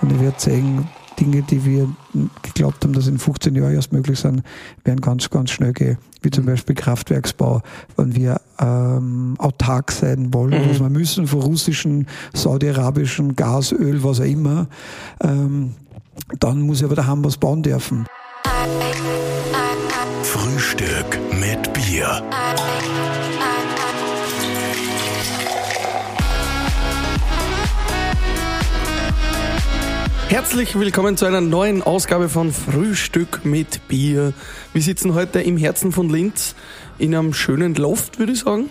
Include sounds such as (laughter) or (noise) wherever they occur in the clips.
Und ich werde sehen, Dinge, die wir geglaubt haben, dass in 15 Jahren erst möglich sind, werden ganz, ganz schnell gehen. Wie zum Beispiel Kraftwerksbau, wenn wir ähm, autark sein wollen, mhm. was wir müssen von russischen, saudi-arabischen Gas, Öl, was auch immer, ähm, dann muss ich aber daheim was bauen dürfen. Frühstück mit Bier. Herzlich willkommen zu einer neuen Ausgabe von Frühstück mit Bier. Wir sitzen heute im Herzen von Linz in einem schönen Loft, würde ich sagen,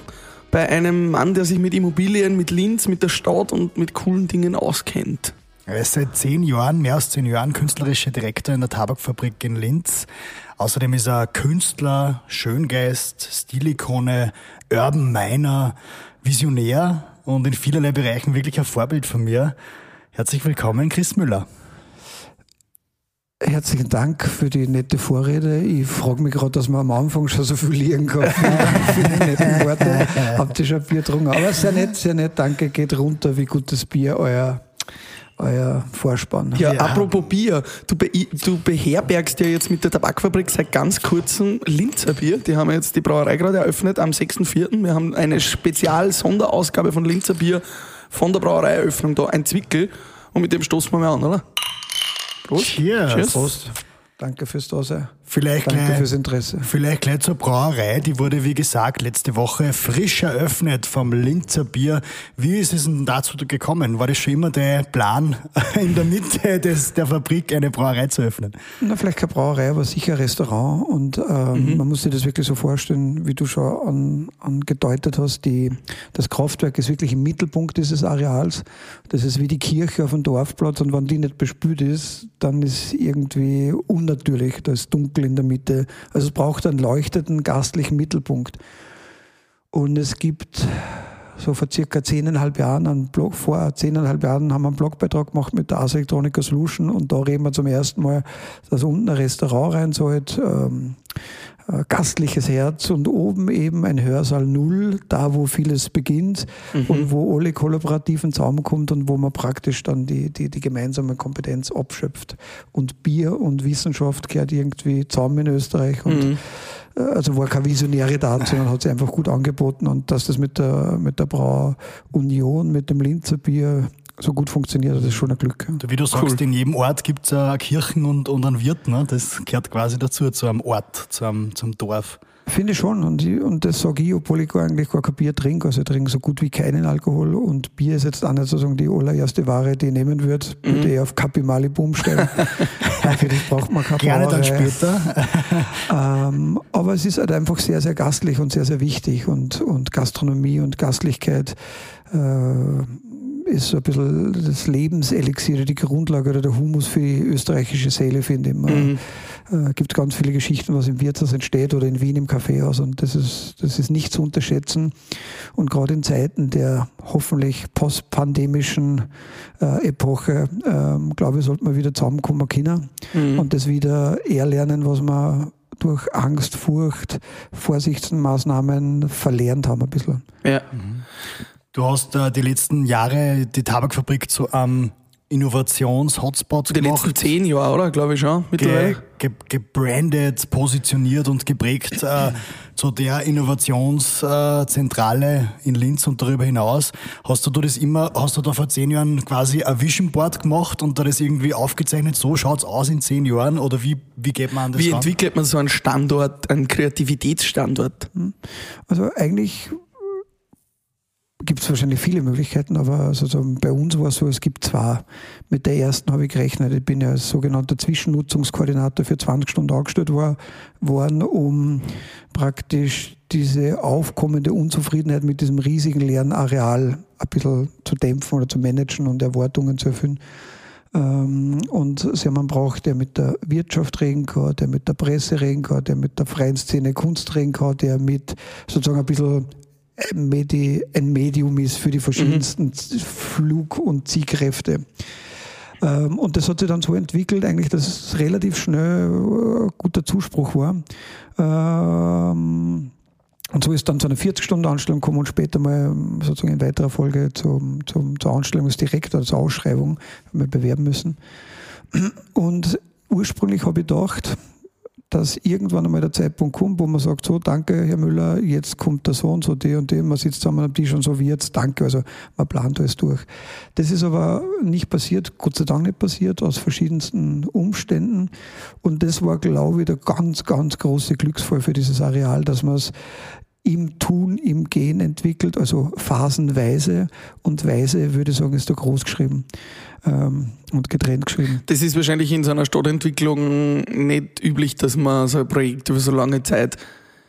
bei einem Mann, der sich mit Immobilien, mit Linz, mit der Stadt und mit coolen Dingen auskennt. Er ist seit zehn Jahren, mehr als zehn Jahren, künstlerischer Direktor in der Tabakfabrik in Linz. Außerdem ist er Künstler, Schöngeist, Stilikone, Urban Miner, Visionär und in vielerlei Bereichen wirklich ein Vorbild von mir. Herzlich willkommen, Chris Müller. Herzlichen Dank für die nette Vorrede. Ich frage mich gerade, dass man am Anfang schon so viel liegen kann. für die (laughs) netten Worte. Habt ihr schon Bier getrunken? Aber sehr nett, sehr nett. Danke. Geht runter, wie gutes Bier euer euer Vorspann. Ja, ja, apropos Bier, du, be du beherbergst ja jetzt mit der Tabakfabrik seit ganz kurzem Linzer Bier. Die haben jetzt die Brauerei gerade eröffnet am 6.4. Wir haben eine Spezial-Sonderausgabe von Linzer Bier von der Brauereieröffnung da, ein Zwickel. Und mit dem stoßen wir mal an, oder? Prost. Cheers. Cheers. Prost. Danke fürs Dasein. Vielleicht Danke gleich, fürs Interesse. Vielleicht gleich zur Brauerei. Die wurde, wie gesagt, letzte Woche frisch eröffnet vom Linzer Bier. Wie ist es denn dazu gekommen? War das schon immer der Plan, (laughs) in der Mitte des, der Fabrik eine Brauerei zu öffnen? Na, vielleicht keine Brauerei, aber sicher ein Restaurant. Und ähm, mhm. man muss sich das wirklich so vorstellen, wie du schon an, angedeutet hast. Die, das Kraftwerk ist wirklich im Mittelpunkt dieses Areals. Das ist wie die Kirche auf dem Dorfplatz. Und wenn die nicht bespült ist, dann ist irgendwie unnatürlich. Da ist dunkel dunkel in der Mitte. Also es braucht einen leuchtenden, gastlichen Mittelpunkt. Und es gibt so vor circa zehneinhalb Jahren, einen Blog, vor zehneinhalb Jahren haben wir einen Blogbeitrag gemacht mit der Ars Electronica Solution und da reden wir zum ersten Mal, dass unten ein Restaurant rein soll, ähm, äh, gastliches Herz und oben eben ein Hörsaal Null, da wo vieles beginnt mhm. und wo alle kollaborativen zusammenkommt und wo man praktisch dann die, die, die gemeinsame Kompetenz abschöpft. Und Bier und Wissenschaft gehört irgendwie zusammen in Österreich und mhm. Äh, also war keine Visionäre da, sondern hat sich einfach gut angeboten und dass das mit der, mit der Brau Union, mit dem Linzer Bier so gut funktioniert, das ist schon ein Glück. Wie du sagst, in jedem Ort gibt es eine Kirchen und, und einen Wirt. Ne? Das gehört quasi dazu, zu einem Ort, zu einem, zum Dorf. Finde ich schon. Und, ich, und das sage ich, obwohl ich eigentlich gar kein Bier trinke. Also ich trinke so gut wie keinen Alkohol. Und Bier ist jetzt auch nicht sozusagen die allererste Ware, die ich nehmen würde. Mhm. Würde ich auf Kapi Mali Boom stellen. (laughs) Für das braucht man keine Gerne dann später. (laughs) ähm, aber es ist halt einfach sehr, sehr gastlich und sehr, sehr wichtig. Und, und Gastronomie und Gastlichkeit äh, ist so ein bisschen das Lebenselixier, die Grundlage oder der Humus für die österreichische Seele, finde ich. Mhm. Äh, gibt ganz viele Geschichten, was im Wirtshaus entsteht oder in Wien im Kaffeehaus und das ist, das ist nicht zu unterschätzen. Und gerade in Zeiten der hoffentlich postpandemischen äh, Epoche, äh, glaube ich, sollte man wieder zusammenkommen können mhm. und das wieder eher lernen, was man durch Angst, Furcht, Vorsichtsmaßnahmen verlernt haben ein bisschen. Ja. Mhm. Du hast äh, die letzten Jahre die Tabakfabrik zu einem Innovations-Hotspot gemacht. Die letzten zehn Jahre, oder? Glaube ich schon. Mittlerweile. Ge ge gebrandet, positioniert und geprägt äh, (laughs) zu der Innovationszentrale äh, in Linz und darüber hinaus. Hast du das immer, hast du da vor zehn Jahren quasi ein Vision Board gemacht und da das irgendwie aufgezeichnet, so schaut's aus in zehn Jahren oder wie, wie geht man an das Wie ran? entwickelt man so einen Standort, einen Kreativitätsstandort? Hm. Also eigentlich gibt es wahrscheinlich viele Möglichkeiten, aber also bei uns war es so, es gibt zwei. Mit der ersten habe ich gerechnet. Ich bin ja als sogenannter Zwischennutzungskoordinator für 20 Stunden angestellt war, worden, um praktisch diese aufkommende Unzufriedenheit mit diesem riesigen leeren Areal ein bisschen zu dämpfen oder zu managen und Erwartungen zu erfüllen. Ähm, und sie haben einen braucht, der mit der Wirtschaft reden kann, der mit der Presse reden kann, der mit der freien Szene Kunst reden kann, der mit sozusagen ein bisschen Medi ein Medium ist für die verschiedensten mhm. Flug- und Ziehkräfte. Ähm, und das hat sich dann so entwickelt, eigentlich, dass es relativ schnell äh, guter Zuspruch war. Ähm, Und so ist dann zu einer 40-Stunden-Anstellung gekommen und später mal sozusagen in weiterer Folge zum, zum, zur Anstellung als Direktor, zur Ausschreibung, haben wir bewerben müssen. Und ursprünglich habe ich gedacht, dass irgendwann einmal der Zeitpunkt kommt, wo man sagt, so, danke, Herr Müller, jetzt kommt der so und so, die und die, man sitzt zusammen am Tisch und so wie jetzt, danke, also man plant alles durch. Das ist aber nicht passiert, Gott sei Dank nicht passiert, aus verschiedensten Umständen. Und das war, glaube ich, der ganz, ganz große Glücksfall für dieses Areal, dass man es im Tun, im Gehen entwickelt, also phasenweise. Und weise, würde ich sagen, ist da groß geschrieben ähm, und getrennt geschrieben. Das ist wahrscheinlich in so einer Stadtentwicklung nicht üblich, dass man so ein Projekt über so lange Zeit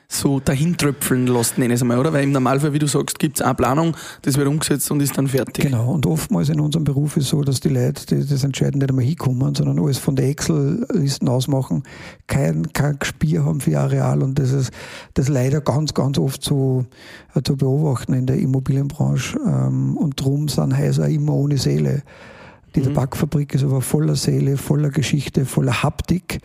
so dahintröpfeln lässt, nenne ich es einmal, oder? Weil im Normalfall, wie du sagst, gibt es eine Planung, das wird umgesetzt und ist dann fertig. Genau, und oftmals in unserem Beruf ist es so, dass die Leute die das entscheiden nicht einmal hinkommen, sondern alles von der Excel-Listen ausmachen, kein, kein Gespür haben für Areal und das ist das leider ganz, ganz oft so äh, zu beobachten in der Immobilienbranche ähm, und darum sind Häuser immer ohne Seele. Die mhm. Tabakfabrik ist aber voller Seele, voller Geschichte, voller Haptik,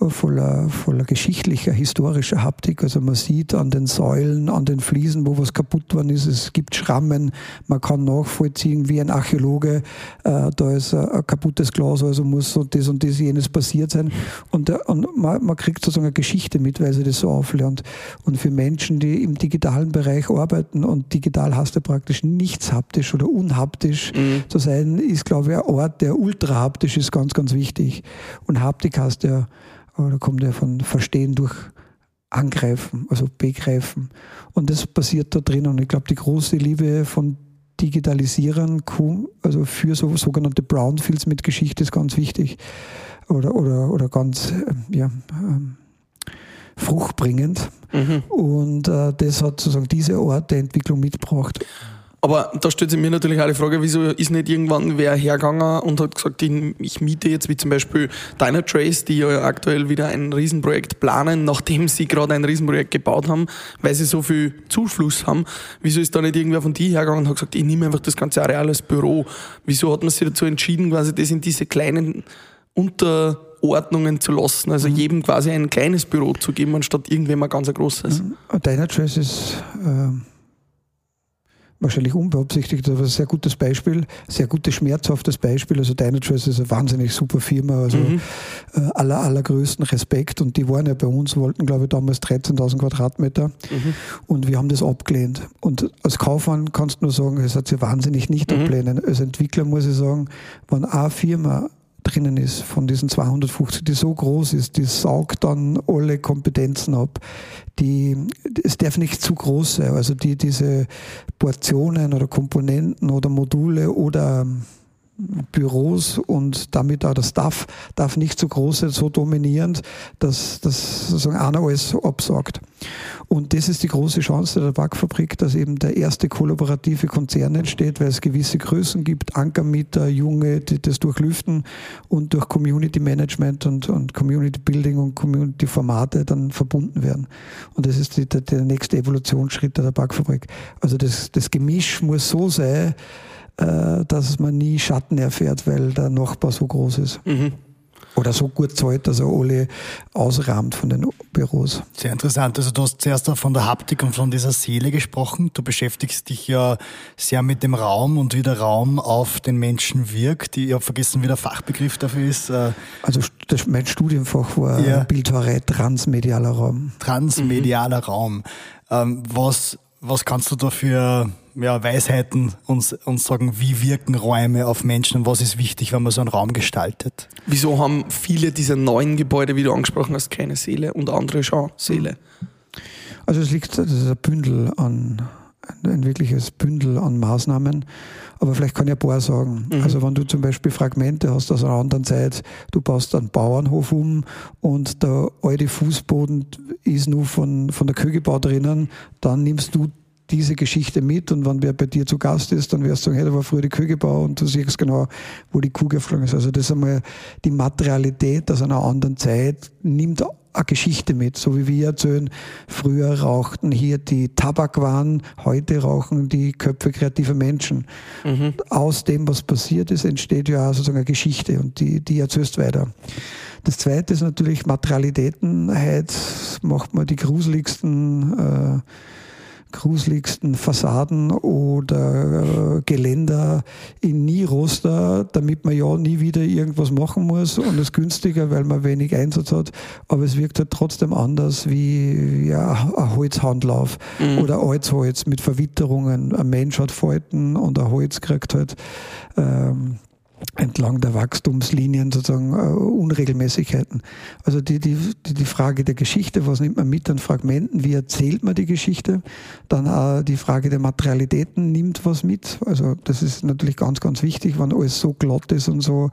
voller, voller geschichtlicher, historischer Haptik. Also man sieht an den Säulen, an den Fliesen, wo was kaputt worden ist. Es gibt Schrammen. Man kann nachvollziehen, wie ein Archäologe, äh, da ist ein, kaputtes Glas, also muss so das und das jenes passiert sein. Und, und man, man, kriegt sozusagen eine Geschichte mit, weil sie das so auflernt. Und für Menschen, die im digitalen Bereich arbeiten und digital hast du praktisch nichts haptisch oder unhaptisch mhm. zu sein, ist, glaube ich, Ort, der ultra haptisch ist, ganz, ganz wichtig. Und Haptik heißt ja, da kommt ja von Verstehen durch Angreifen, also Begreifen. Und das passiert da drin. Und ich glaube, die große Liebe von Digitalisierern, also für so sogenannte Brownfields mit Geschichte ist ganz wichtig oder, oder, oder ganz ähm, ja, ähm, fruchtbringend. Mhm. Und äh, das hat sozusagen diese Art der Entwicklung mitgebracht. Aber da stellt sich mir natürlich auch die Frage, wieso ist nicht irgendwann wer hergegangen und hat gesagt, ich miete jetzt wie zum Beispiel Dynatrace, die ja aktuell wieder ein Riesenprojekt planen, nachdem sie gerade ein Riesenprojekt gebaut haben, weil sie so viel Zufluss haben. Wieso ist da nicht irgendwer von die hergegangen und hat gesagt, ich nehme einfach das ganze Areal als Büro? Wieso hat man sich dazu entschieden, quasi das in diese kleinen Unterordnungen zu lassen, also mhm. jedem quasi ein kleines Büro zu geben, anstatt irgendwem ein ganz großes? Mhm. Dynatrace ist... Äh wahrscheinlich unbeabsichtigt, aber ein sehr gutes Beispiel, sehr gutes, schmerzhaftes Beispiel. Also Dynatrace ist eine wahnsinnig super Firma, also mhm. äh, aller, allergrößten Respekt. Und die waren ja bei uns, wollten glaube ich damals 13.000 Quadratmeter mhm. und wir haben das abgelehnt. Und als Kaufmann kannst du nur sagen, es hat sich wahnsinnig nicht mhm. ablehnen. Als Entwickler muss ich sagen, wenn eine Firma drinnen ist von diesen 250, die so groß ist, die saugt dann alle Kompetenzen ab. Die, es darf nicht zu groß sein. Also die, diese Portionen oder Komponenten oder Module oder Büros und damit auch der Staff darf nicht so groß sein, so dominierend, dass, dass sozusagen einer alles absagt. Und das ist die große Chance der Backfabrik, dass eben der erste kollaborative Konzern entsteht, weil es gewisse Größen gibt, Ankermieter, Junge, die das durchlüften und durch Community Management und, und Community Building und Community Formate dann verbunden werden. Und das ist die, der, der nächste Evolutionsschritt der Backfabrik. Also das, das Gemisch muss so sein, äh, dass man nie Schatten erfährt, weil der Nachbar so groß ist. Mhm. Oder so gut zahlt, dass er alle ausrahmt von den Büros. Sehr interessant. Also du hast zuerst von der Haptik und von dieser Seele gesprochen. Du beschäftigst dich ja sehr mit dem Raum und wie der Raum auf den Menschen wirkt. Ich habe vergessen, wie der Fachbegriff dafür ist. Äh, also das, mein Studienfach war ja. Bildhauerei, transmedialer Raum. Transmedialer mhm. Raum. Ähm, was, was kannst du da für ja, Weisheiten uns, uns sagen, wie wirken Räume auf Menschen und was ist wichtig, wenn man so einen Raum gestaltet. Wieso haben viele dieser neuen Gebäude, wie du angesprochen hast, keine Seele und andere schon Seele? Also es liegt, das ist ein Bündel an, ein wirkliches Bündel an Maßnahmen. Aber vielleicht kann ich ein paar sagen. Mhm. Also wenn du zum Beispiel Fragmente hast aus einer anderen Zeit, du baust einen Bauernhof um und der alte Fußboden ist nur von, von der Kühe gebaut drinnen, dann nimmst du diese Geschichte mit und wenn wer bei dir zu Gast ist, dann wirst du sagen, hey, da war früher die Kuh gebaut und du siehst genau, wo die Kuh geflogen ist. Also das ist einmal die Materialität aus einer anderen Zeit, nimmt eine Geschichte mit, so wie wir erzählen, früher rauchten hier die Tabakwaren, heute rauchen die Köpfe kreativer Menschen. Mhm. Aus dem, was passiert ist, entsteht ja sozusagen eine Geschichte und die, die erzählst weiter. Das zweite ist natürlich Materialitäten. Heute macht man die gruseligsten äh, gruseligsten Fassaden oder äh, Geländer in Nieroster, damit man ja nie wieder irgendwas machen muss und es günstiger, weil man wenig Einsatz hat, aber es wirkt halt trotzdem anders wie ja, ein Holzhandlauf mhm. oder Altsholz mit Verwitterungen. Ein Mensch hat Falten und ein Holz kriegt halt ähm, entlang der Wachstumslinien sozusagen äh, Unregelmäßigkeiten. Also die, die, die Frage der Geschichte, was nimmt man mit an Fragmenten, wie erzählt man die Geschichte, dann auch die Frage der Materialitäten nimmt was mit. Also das ist natürlich ganz, ganz wichtig, wenn alles so glatt ist und so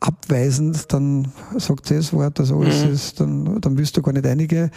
abweisend, dann sagt das Wort, also alles mhm. ist, dann, dann wirst du gar nicht einige.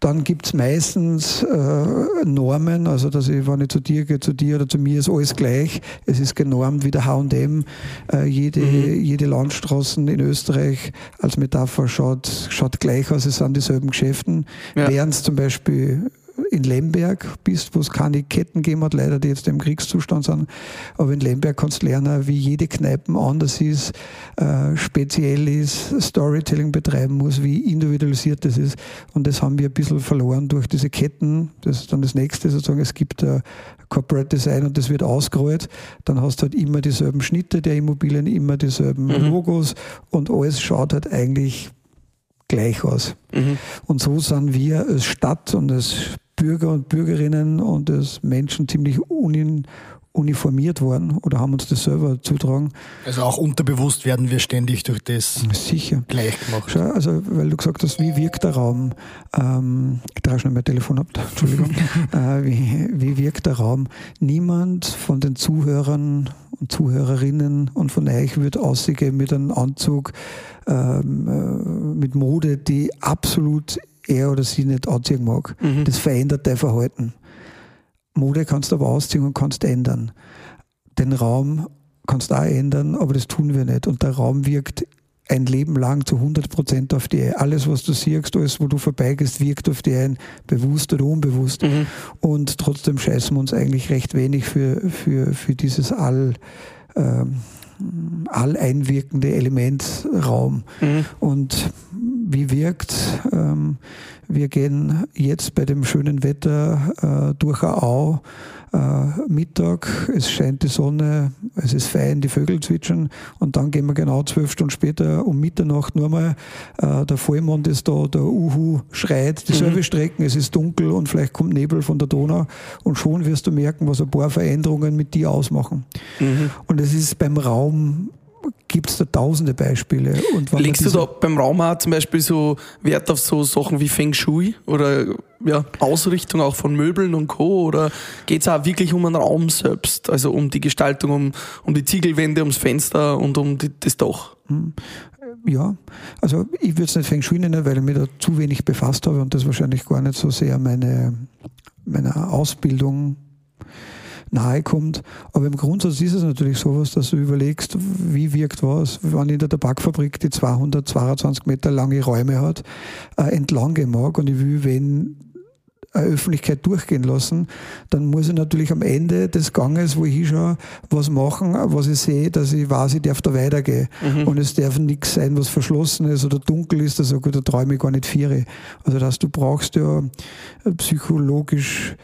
Dann gibt's meistens äh, Normen, also dass ich, wenn ich zu dir gehe, zu dir oder zu mir ist alles gleich, es ist genormt wie der H&M, äh, jede, mhm. jede Landstraßen in Österreich als Metapher schaut, schaut gleich aus, es sind dieselben Geschäften. Ja. Während es zum Beispiel in Lemberg bist, wo es keine Ketten gegeben hat, leider, die jetzt im Kriegszustand sind. Aber in Lemberg kannst du lernen, wie jede Kneipe anders ist, äh, speziell ist, Storytelling betreiben muss, wie individualisiert das ist. Und das haben wir ein bisschen verloren durch diese Ketten. Das ist dann das nächste sozusagen. Es gibt äh, Corporate Design und das wird ausgerollt. Dann hast du halt immer dieselben Schnitte der Immobilien, immer dieselben mhm. Logos und alles schaut halt eigentlich gleich aus. Mhm. Und so sind wir als Stadt und als Bürger und Bürgerinnen und als Menschen ziemlich unin, uniformiert worden oder haben uns das selber zutragen. Also auch unterbewusst werden wir ständig durch das Sicher. gleich gemacht. Schau, also weil du gesagt hast, wie wirkt der Raum? Ähm, ich trage schnell mein Telefon ab, Entschuldigung. (laughs) äh, wie, wie wirkt der Raum? Niemand von den Zuhörern und Zuhörerinnen und von euch wird aussehen mit einem Anzug ähm, äh, mit Mode, die absolut er oder sie nicht anziehen mag. Mhm. Das verändert dein Verhalten. Mode kannst du aber ausziehen und kannst ändern. Den Raum kannst du auch ändern, aber das tun wir nicht. Und der Raum wirkt ein Leben lang zu 100 Prozent auf dich. Alles, was du siehst, alles, wo du vorbeigehst, wirkt auf dich ein, bewusst oder unbewusst. Mhm. Und trotzdem scheißen wir uns eigentlich recht wenig für, für, für dieses All, ähm, alleinwirkende Elementraum. Mhm. Und wie wirkt? Ähm, wir gehen jetzt bei dem schönen Wetter äh, durch eine Au. Äh, Mittag, es scheint die Sonne, es ist fein, die Vögel zwitschern und dann gehen wir genau zwölf Stunden später um Mitternacht nur mal, äh, der Vollmond ist da, der Uhu schreit, dieselbe mhm. Strecken, es ist dunkel und vielleicht kommt Nebel von der Donau und schon wirst du merken, was ein paar Veränderungen mit dir ausmachen. Mhm. Und es ist beim Raum gibt es da tausende Beispiele. Legst du da beim Raum auch zum Beispiel so Wert auf so Sachen wie Feng Shui oder ja, Ausrichtung auch von Möbeln und Co. Oder geht es auch wirklich um den Raum selbst, also um die Gestaltung, um, um die Ziegelwände, ums Fenster und um die, das Dach? Hm. Ja, also ich würde es nicht Feng Shui nennen, weil ich mich da zu wenig befasst habe und das wahrscheinlich gar nicht so sehr meine, meiner Ausbildung nahe kommt. Aber im Grundsatz ist es natürlich sowas, dass du überlegst, wie wirkt was, wenn in der Tabakfabrik die 222 Meter lange Räume hat, äh, entlang gehen mag und ich will, wenn Öffentlichkeit durchgehen lassen, dann muss ich natürlich am Ende des Ganges, wo ich hinschaue, was machen, was ich sehe, dass ich weiß, ich darf da weitergehen. Mhm. Und es darf nichts sein, was verschlossen ist oder dunkel ist, also gut, da träume ich gar nicht vier. Also das heißt, du brauchst ja psychologisch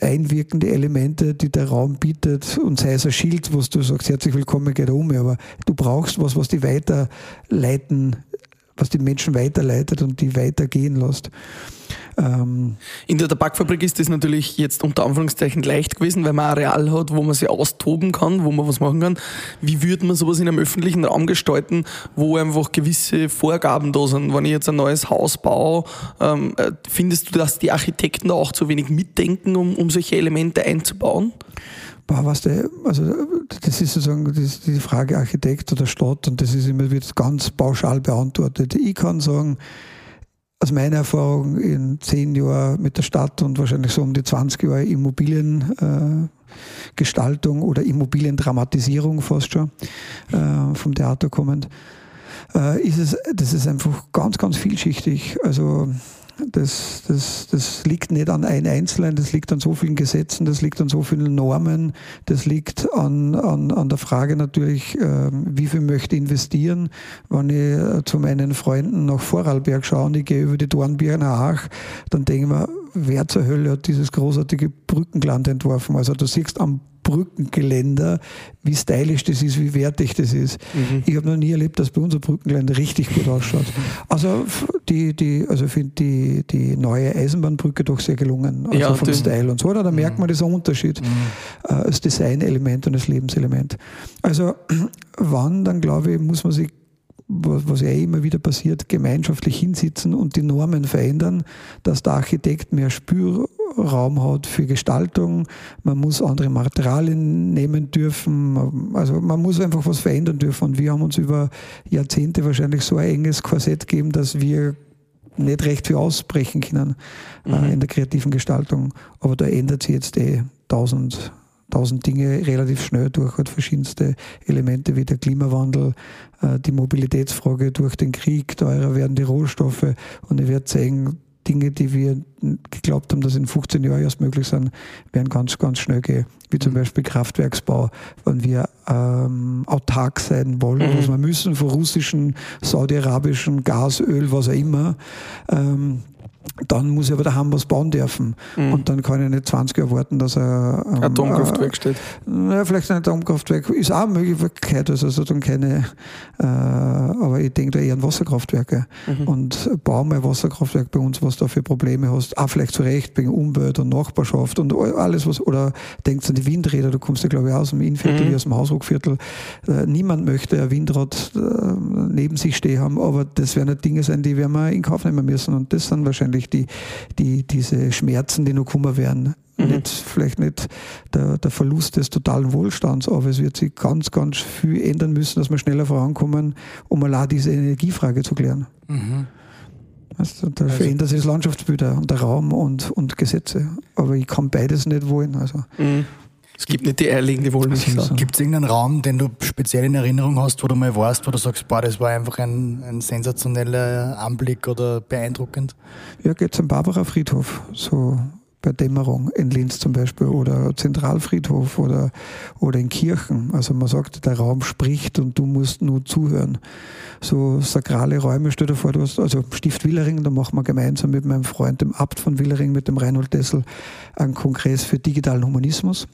einwirkende Elemente, die der Raum bietet und sei es ein Schild, was du sagst, herzlich willkommen, geht um, aber du brauchst was, was die weiterleiten, was die Menschen weiterleitet und die weitergehen lässt. Ähm in der Tabakfabrik ist das natürlich jetzt unter Anführungszeichen leicht gewesen, weil man ein Areal hat, wo man sich austoben kann, wo man was machen kann. Wie würde man sowas in einem öffentlichen Raum gestalten, wo einfach gewisse Vorgaben da sind? Wenn ich jetzt ein neues Haus baue, ähm, äh, findest du, dass die Architekten da auch zu wenig mitdenken, um, um solche Elemente einzubauen? Was der, also das ist sozusagen die Frage Architekt oder Stadt und das ist immer wird ganz pauschal beantwortet. Ich kann sagen, aus meiner Erfahrung in zehn Jahren mit der Stadt und wahrscheinlich so um die 20 Jahre Immobiliengestaltung äh, oder Immobiliendramatisierung fast schon äh, vom Theater kommend, äh, ist es, das ist einfach ganz, ganz vielschichtig. Also das, das, das liegt nicht an ein Einzelnen, das liegt an so vielen Gesetzen, das liegt an so vielen Normen, das liegt an, an, an der Frage natürlich, äh, wie viel möchte ich investieren. Wenn ich äh, zu meinen Freunden nach Vorarlberg schaue und ich gehe über die Dornbirner nach Ach, dann denke ich mir, wer zur Hölle hat dieses großartige Brückenland entworfen? Also du siehst am Brückengeländer, wie stylisch das ist, wie wertig das ist. Mhm. Ich habe noch nie erlebt, dass bei unser Brückengeländer richtig gut ausschaut. Also die, die, also ich finde die, die neue Eisenbahnbrücke doch sehr gelungen, also ja, vom Style und so. Da merkt man diesen Unterschied mhm. äh, als Designelement und als Lebenselement. Also (clears throat) wann, dann glaube ich, muss man sich was ja immer wieder passiert, gemeinschaftlich hinsitzen und die Normen verändern, dass der Architekt mehr Spürraum hat für Gestaltung, man muss andere Materialien nehmen dürfen, also man muss einfach was verändern dürfen und wir haben uns über Jahrzehnte wahrscheinlich so ein enges Korsett gegeben, dass wir nicht recht viel ausbrechen können äh, mhm. äh, in der kreativen Gestaltung, aber da ändert sich jetzt eh tausend tausend Dinge relativ schnell durch, hat verschiedenste Elemente wie der Klimawandel, äh, die Mobilitätsfrage durch den Krieg, teurer werden die Rohstoffe und ich werde zeigen, Dinge, die wir geglaubt haben, dass in 15 Jahren erst möglich sind, werden ganz, ganz schnell gehen. Wie zum mhm. Beispiel Kraftwerksbau, wenn wir ähm, autark sein wollen, mhm. was wir müssen von russischen, saudi-arabischen Gas, Öl, was auch immer. Ähm, dann muss ich aber daheim was bauen dürfen. Mhm. Und dann kann ich nicht 20 Jahre warten, dass er. Ähm, Atomkraftwerk äh, steht. Naja, vielleicht ein Atomkraftwerk ist auch eine Möglichkeit, also, also dann keine, äh, aber ich denke da eher an Wasserkraftwerke. Mhm. Und baue mal Wasserkraftwerk bei uns, was da für Probleme hast. Auch vielleicht zu Recht wegen Umwelt und Nachbarschaft und alles, was, oder denkst an die Windräder, du kommst ja glaube ich aus dem Innviertel, mhm. aus dem Hausruckviertel. Äh, niemand möchte ein Windrad äh, neben sich stehen haben, aber das werden nicht Dinge sein, die werden wir in Kauf nehmen müssen. Und das sind wahrscheinlich wahrscheinlich die, die, diese Schmerzen, die noch kommen werden. Mhm. Nicht, vielleicht nicht der, der Verlust des totalen Wohlstands, aber es wird sich ganz, ganz viel ändern müssen, dass wir schneller vorankommen, um allein diese Energiefrage zu klären. Mhm. Also, da also, verändert sich das Landschaftsbild und der Raum und, und Gesetze. Aber ich kann beides nicht wollen. Also. Mhm. Es gibt nicht die eierlegende Wollmilchsau. Gibt es irgendeinen Raum, den du speziell in Erinnerung hast, wo du mal warst, wo du sagst, boah, das war einfach ein, ein sensationeller Anblick oder beeindruckend? Ja, geht zum Barbara Friedhof. So bei Dämmerung in Linz zum Beispiel oder Zentralfriedhof oder, oder in Kirchen. Also man sagt, der Raum spricht und du musst nur zuhören. So sakrale Räume, stell dir vor, du hast, also Stift Willering, da machen wir gemeinsam mit meinem Freund, dem Abt von Willering, mit dem Reinhold Dessel, einen Kongress für digitalen Humanismus.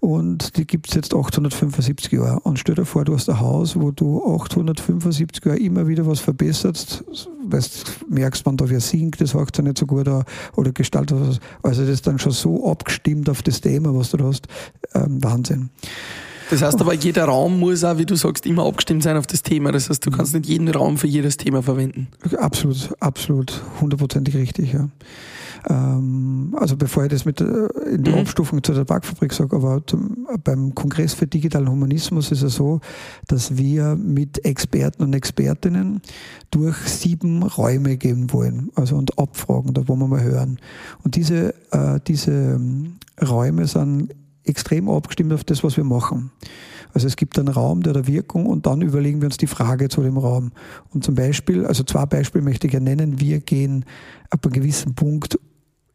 Und die gibt es jetzt 875 Jahre. Und stell dir vor, du hast ein Haus, wo du 875 Jahre immer wieder was verbesserst, weil du merkst, man da wer singt, das hört ja nicht so gut an, oder gestaltet was. Also das ist dann schon so abgestimmt auf das Thema, was du da hast. Ähm, Wahnsinn. Das heißt aber, jeder Raum muss auch, wie du sagst, immer abgestimmt sein auf das Thema. Das heißt, du kannst nicht jeden Raum für jedes Thema verwenden. Absolut, absolut, hundertprozentig richtig, ja. Ähm, also bevor ich das mit äh, in die mhm. Abstufung zu der Backfabrik sage, aber zum, beim Kongress für digitalen Humanismus ist es so, dass wir mit Experten und Expertinnen durch sieben Räume gehen wollen, also und abfragen, da wollen wir mal hören. Und diese, äh, diese ähm, Räume sind extrem abgestimmt auf das, was wir machen. Also es gibt einen Raum der der Wirkung und dann überlegen wir uns die Frage zu dem Raum. Und zum Beispiel, also zwei Beispiele möchte ich ja nennen. Wir gehen ab einem gewissen Punkt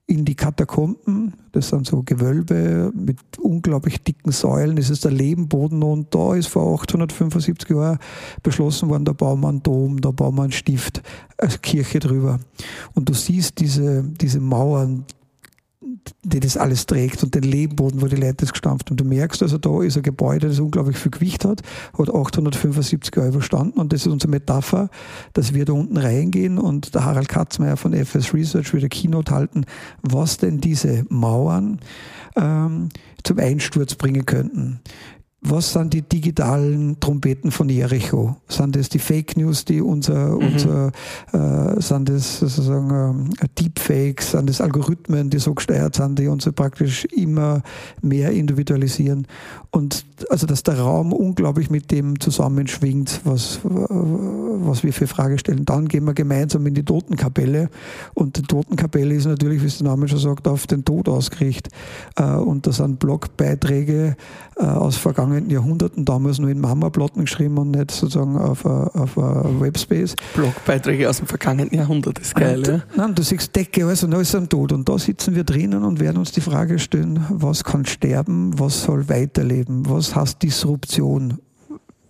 in die Katakomben. Das sind so Gewölbe mit unglaublich dicken Säulen. Das ist der Lebenboden und da ist vor 875 Jahren beschlossen worden, da bauen wir einen Dom, da bauen wir einen Stift, als Kirche drüber. Und du siehst diese, diese Mauern, die das alles trägt und den Lehmboden, wo die Leute das gestampft haben. Du merkst also, da ist ein Gebäude, das unglaublich viel Gewicht hat, hat 875 Jahre überstanden und das ist unsere Metapher, dass wir da unten reingehen und der Harald Katzmeier von FS Research wieder Keynote halten, was denn diese Mauern ähm, zum Einsturz bringen könnten was sind die digitalen Trompeten von Jericho? Sind das die Fake News, die unser, mhm. unser äh, sind das sozusagen äh, Deepfakes, sind das Algorithmen, die so gesteuert sind, die uns praktisch immer mehr individualisieren? Und also, dass der Raum unglaublich mit dem zusammenschwingt, was, was wir für Frage stellen. Dann gehen wir gemeinsam in die Totenkapelle und die Totenkapelle ist natürlich, wie es der Name schon sagt, auf den Tod ausgerichtet. Äh, und da sind Blogbeiträge äh, aus vergangenen Jahrhunderten, damals nur in Mama-Platten geschrieben und nicht sozusagen auf a, auf a Webspace. Blogbeiträge aus dem vergangenen Jahrhundert, ist geil, und, ja? Nein, du siehst Decke, alles und alles am Tod. Und da sitzen wir drinnen und werden uns die Frage stellen, was kann sterben, was soll weiterleben, was heißt Disruption,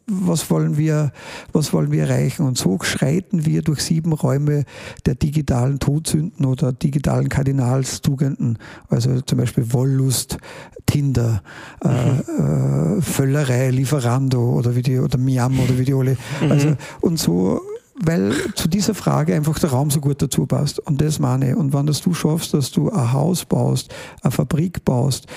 was wollen wir, was wollen wir erreichen? Und so schreiten wir durch sieben Räume der digitalen Todsünden oder digitalen Kardinalstugenden. Also zum Beispiel Wollust, Tinder, äh, mhm. äh, Völlerei, Lieferando oder wie die, oder Miam oder wie die alle. Mhm. Also, und so, weil zu dieser Frage einfach der Raum so gut dazu passt. Und das meine ich. Und wenn das du schaffst, dass du ein Haus baust, eine Fabrik baust,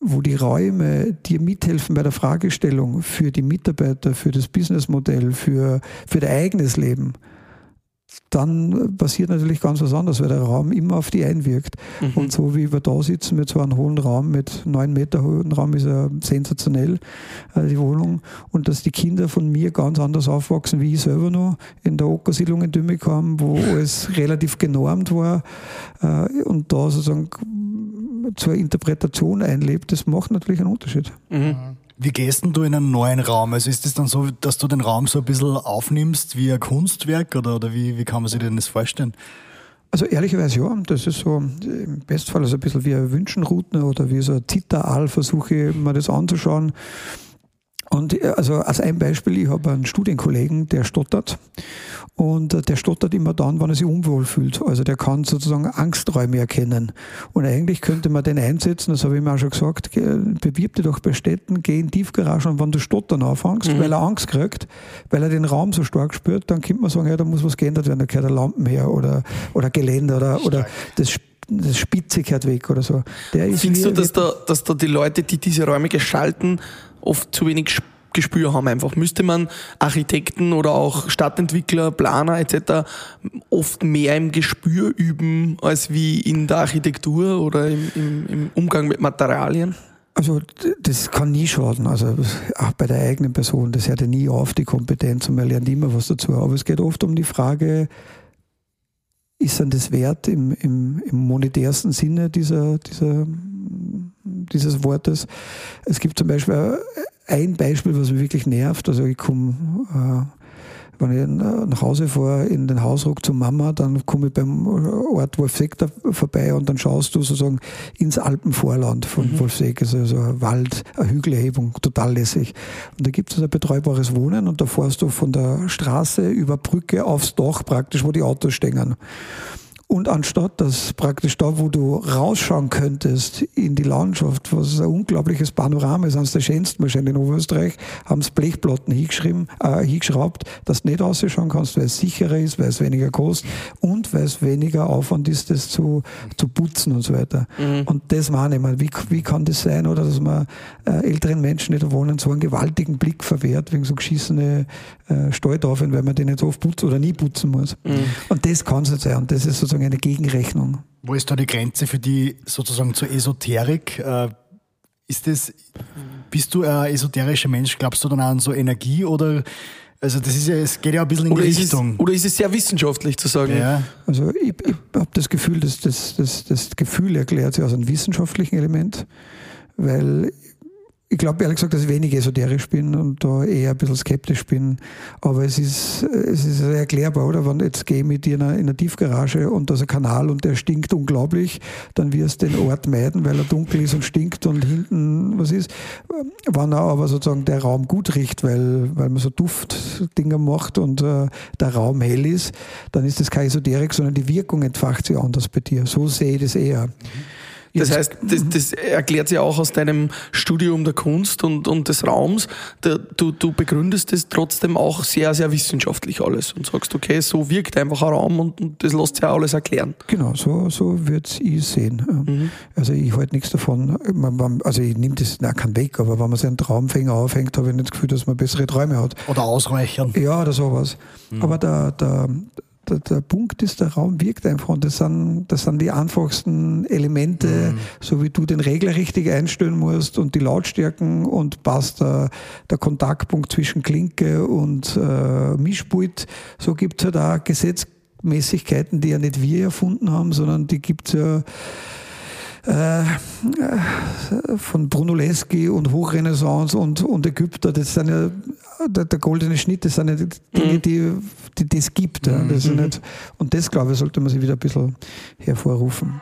wo die Räume dir mithelfen bei der Fragestellung für die Mitarbeiter, für das Businessmodell, für, für dein eigenes Leben, dann passiert natürlich ganz was anderes, weil der Raum immer auf die einwirkt. Mhm. Und so wie wir da sitzen mit so einem hohen Raum, mit neun Meter hohen Raum, ist ja sensationell, äh, die Wohnung. Und dass die Kinder von mir ganz anders aufwachsen, wie ich selber noch in der Ockersiedlung in Dümmigheim, wo alles relativ genormt war. Äh, und da sozusagen zur Interpretation einlebt, das macht natürlich einen Unterschied. Mhm. Wie gehst du in einen neuen Raum? Also ist es dann so, dass du den Raum so ein bisschen aufnimmst wie ein Kunstwerk oder, oder wie, wie kann man sich denn das vorstellen? Also ehrlicherweise ja, das ist so im Bestfall also ein bisschen wie ein Wünschenrouten oder wie so ein Zitteral versuche ich mir das anzuschauen. Und äh, also als ein Beispiel, ich habe einen Studienkollegen, der stottert und äh, der stottert immer dann, wenn er sich unwohl fühlt. Also der kann sozusagen Angsträume erkennen. Und eigentlich könnte man den einsetzen, das habe ich mir auch schon gesagt, bewirb dich doch bei Städten, geh in Tiefgarage und wenn du stottern anfängst, mhm. weil er Angst kriegt, weil er den Raum so stark spürt, dann könnte man sagen, ja, da muss was geändert werden, da gehört der Lampen her oder, oder Geländer oder, oder das das Spitze gehört weg oder so. Findest du, dass da, dass da die Leute, die diese Räume gestalten, oft zu wenig Gespür haben einfach. Müsste man Architekten oder auch Stadtentwickler, Planer etc. oft mehr im Gespür üben als wie in der Architektur oder im, im, im Umgang mit Materialien? Also das kann nie schaden, also auch bei der eigenen Person, das hört ja nie auf, die Kompetenz und man lernt immer was dazu. Aber es geht oft um die Frage, ist dann das wert im, im, im monetärsten Sinne dieser, dieser, dieses Wortes? Es gibt zum Beispiel ein Beispiel, was mich wirklich nervt. Also ich komme, äh, wenn ich nach Hause fahre, in den Hausruck zu Mama, dann komme ich beim Ort Wolfseck vorbei und dann schaust du sozusagen ins Alpenvorland von mhm. Wolfseck, also so ein Wald, eine Hügelerhebung, total lässig. Und da gibt es ein betreubares Wohnen und da fährst du von der Straße über Brücke aufs Dach praktisch, wo die Autos stehen. Und anstatt dass praktisch da, wo du rausschauen könntest in die Landschaft, was ein unglaubliches Panorama ist, eines der schönsten wahrscheinlich in Oberösterreich, haben es Blechplatten hingeschrieben, äh, hingeschraubt, dass du nicht rausschauen kannst, weil es sicherer ist, weil es weniger kostet und weil es weniger Aufwand ist, das zu, zu putzen und so weiter. Mhm. Und das meine ich mal, wie, wie kann das sein, oder dass man äh, älteren Menschen, die da wohnen, so einen gewaltigen Blick verwehrt, wegen so geschissene äh, Stalltafeln, weil man den nicht so oft putzen oder nie putzen muss. Mhm. Und das kann es nicht sein. Und das ist sozusagen eine Gegenrechnung. Wo ist da die Grenze für die sozusagen zur Esoterik? Äh, ist das, bist du ein esoterischer Mensch? Glaubst du dann an so Energie oder also das ist ja, es geht ja ein bisschen in oder die Richtung. Es, oder ist es sehr wissenschaftlich zu sagen? Ja. Also ich, ich habe das Gefühl, dass das, das, das Gefühl erklärt sich aus einem wissenschaftlichen Element, weil ich glaube ehrlich gesagt, dass ich wenig esoterisch bin und da eher ein bisschen skeptisch bin. Aber es ist, es ist erklärbar, oder? Wenn jetzt gehe mit dir in einer Tiefgarage und da ist ein Kanal und der stinkt unglaublich, dann wirst du den Ort meiden, weil er dunkel ist und stinkt und hinten was ist. Wenn er aber sozusagen der Raum gut riecht, weil, weil man so Duftdinger macht und äh, der Raum hell ist, dann ist das keine Esoterik, sondern die Wirkung entfacht sich anders bei dir. So sehe ich das eher. Mhm. Das heißt, das, das, erklärt sich auch aus deinem Studium der Kunst und, und des Raums. Du, du begründest es trotzdem auch sehr, sehr wissenschaftlich alles und sagst, okay, so wirkt einfach ein Raum und, und das lässt sich ja alles erklären. Genau, so, so würde ich sehen. Mhm. Also ich halte nichts davon, also ich nehme das, na, kein weg, aber wenn man sich einen Traumfänger aufhängt, habe ich nicht das Gefühl, dass man bessere Träume hat. Oder ausreichern. Ja, oder sowas. Mhm. Aber der, der, der, der, Punkt ist, der Raum wirkt einfach und das sind, das sind die einfachsten Elemente, mhm. so wie du den Regler richtig einstellen musst und die Lautstärken und passt der, der Kontaktpunkt zwischen Klinke und äh, Mischpult. So gibt es halt auch Gesetzmäßigkeiten, die ja nicht wir erfunden haben, sondern die gibt es ja äh, von Brunelleschi und Hochrenaissance und, und Ägypter, das sind ja der, der goldene Schnitt, das sind ja die Dinge, mhm. die, die das gibt. Ja. Das mhm. nicht, und das, glaube ich, sollte man sich wieder ein bisschen hervorrufen.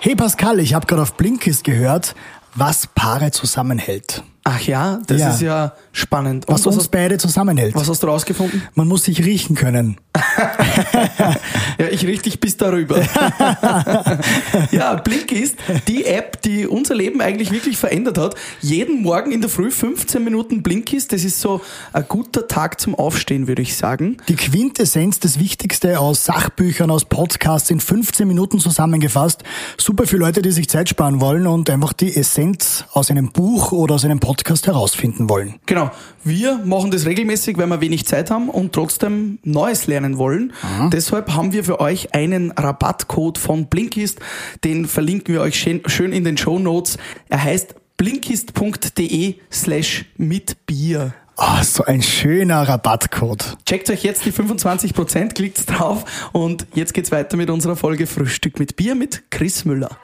Hey Pascal, ich habe gerade auf Blinkist gehört, was Paare zusammenhält. Ach ja, das ja. ist ja spannend. was, was uns beide zusammenhält. Was hast du rausgefunden? Man muss sich riechen können. (laughs) ja, ich riech dich bis darüber. (laughs) ja, Blink ist die App, die unser Leben eigentlich wirklich verändert hat. Jeden Morgen in der Früh 15 Minuten Blink ist, das ist so ein guter Tag zum Aufstehen, würde ich sagen. Die Quintessenz, das Wichtigste aus Sachbüchern, aus Podcasts in 15 Minuten zusammengefasst. Super für Leute, die sich Zeit sparen wollen und einfach die Essenz aus einem Buch oder aus einem Podcast herausfinden wollen. Genau. Wir machen das regelmäßig, weil wir wenig Zeit haben und trotzdem Neues lernen wollen. Mhm. Deshalb haben wir für euch einen Rabattcode von Blinkist. Den verlinken wir euch schön in den Show Notes. Er heißt blinkist.de slash mit Bier. Oh, so ein schöner Rabattcode. Checkt euch jetzt die 25%, klickt drauf und jetzt geht's weiter mit unserer Folge Frühstück mit Bier mit Chris Müller.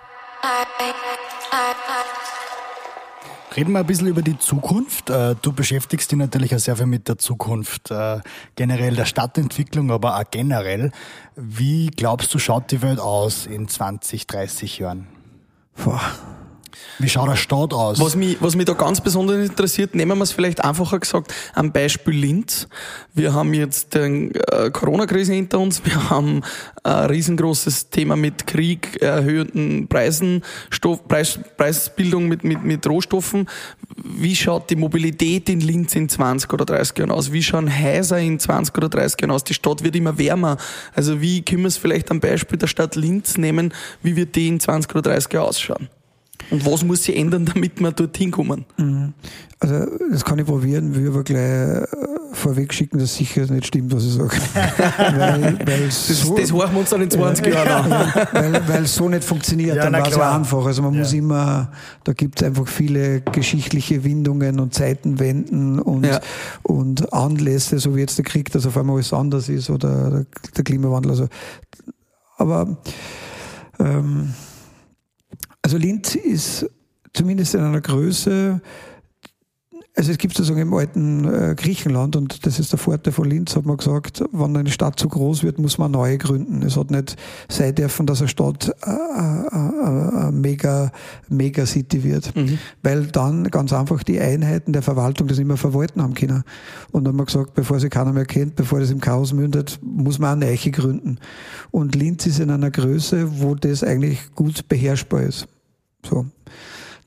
Reden wir ein bisschen über die Zukunft. Äh, du beschäftigst dich natürlich auch sehr viel mit der Zukunft, äh, generell der Stadtentwicklung, aber auch generell. Wie glaubst du, schaut die Welt aus in 20, 30 Jahren? Boah, wie schaut der Stadt aus? Was mich, was mich da ganz besonders interessiert, nehmen wir es vielleicht einfacher gesagt, am Beispiel Linz. Wir haben jetzt die äh, Corona-Krise hinter uns, wir haben ein riesengroßes Thema mit Krieg, erhöhten Preisen, Stoff, Preis, Preisbildung mit, mit, mit Rohstoffen. Wie schaut die Mobilität in Linz in 20 oder 30 Jahren aus? Wie schauen Häuser in 20 oder 30 Jahren aus? Die Stadt wird immer wärmer. Also wie können wir es vielleicht am Beispiel der Stadt Linz nehmen, wie wird die in 20 oder 30 Jahren ausschauen? Und was muss sich ändern, (laughs) damit wir dorthin kommen? Mhm. Also das kann ich probieren, will aber gleich äh, vorweg schicken, dass sicher nicht stimmt, was ich sage. (laughs) weil, weil das, so, das wir uns dann in 20 Jahren an. weil, weil es so nicht funktioniert, ja, dann war es ja einfach. Also man ja. muss immer, da gibt es einfach viele geschichtliche Windungen und Zeitenwenden und, ja. und Anlässe, so wie jetzt der Krieg, dass auf einmal alles anders ist oder der Klimawandel. Also, aber ähm, also Linz ist zumindest in einer Größe, also es gibt sozusagen im alten äh, Griechenland und das ist der Vorteil von Linz, hat man gesagt, wenn eine Stadt zu groß wird, muss man neue gründen. Es hat nicht sein dürfen, dass eine Stadt äh, äh, äh mega, mega City wird, mhm. weil dann ganz einfach die Einheiten der Verwaltung das immer verwalten haben können. Und dann haben wir gesagt, bevor sie keiner mehr kennt, bevor das im Chaos mündet, muss man eine Eiche gründen. Und Linz ist in einer Größe, wo das eigentlich gut beherrschbar ist. So.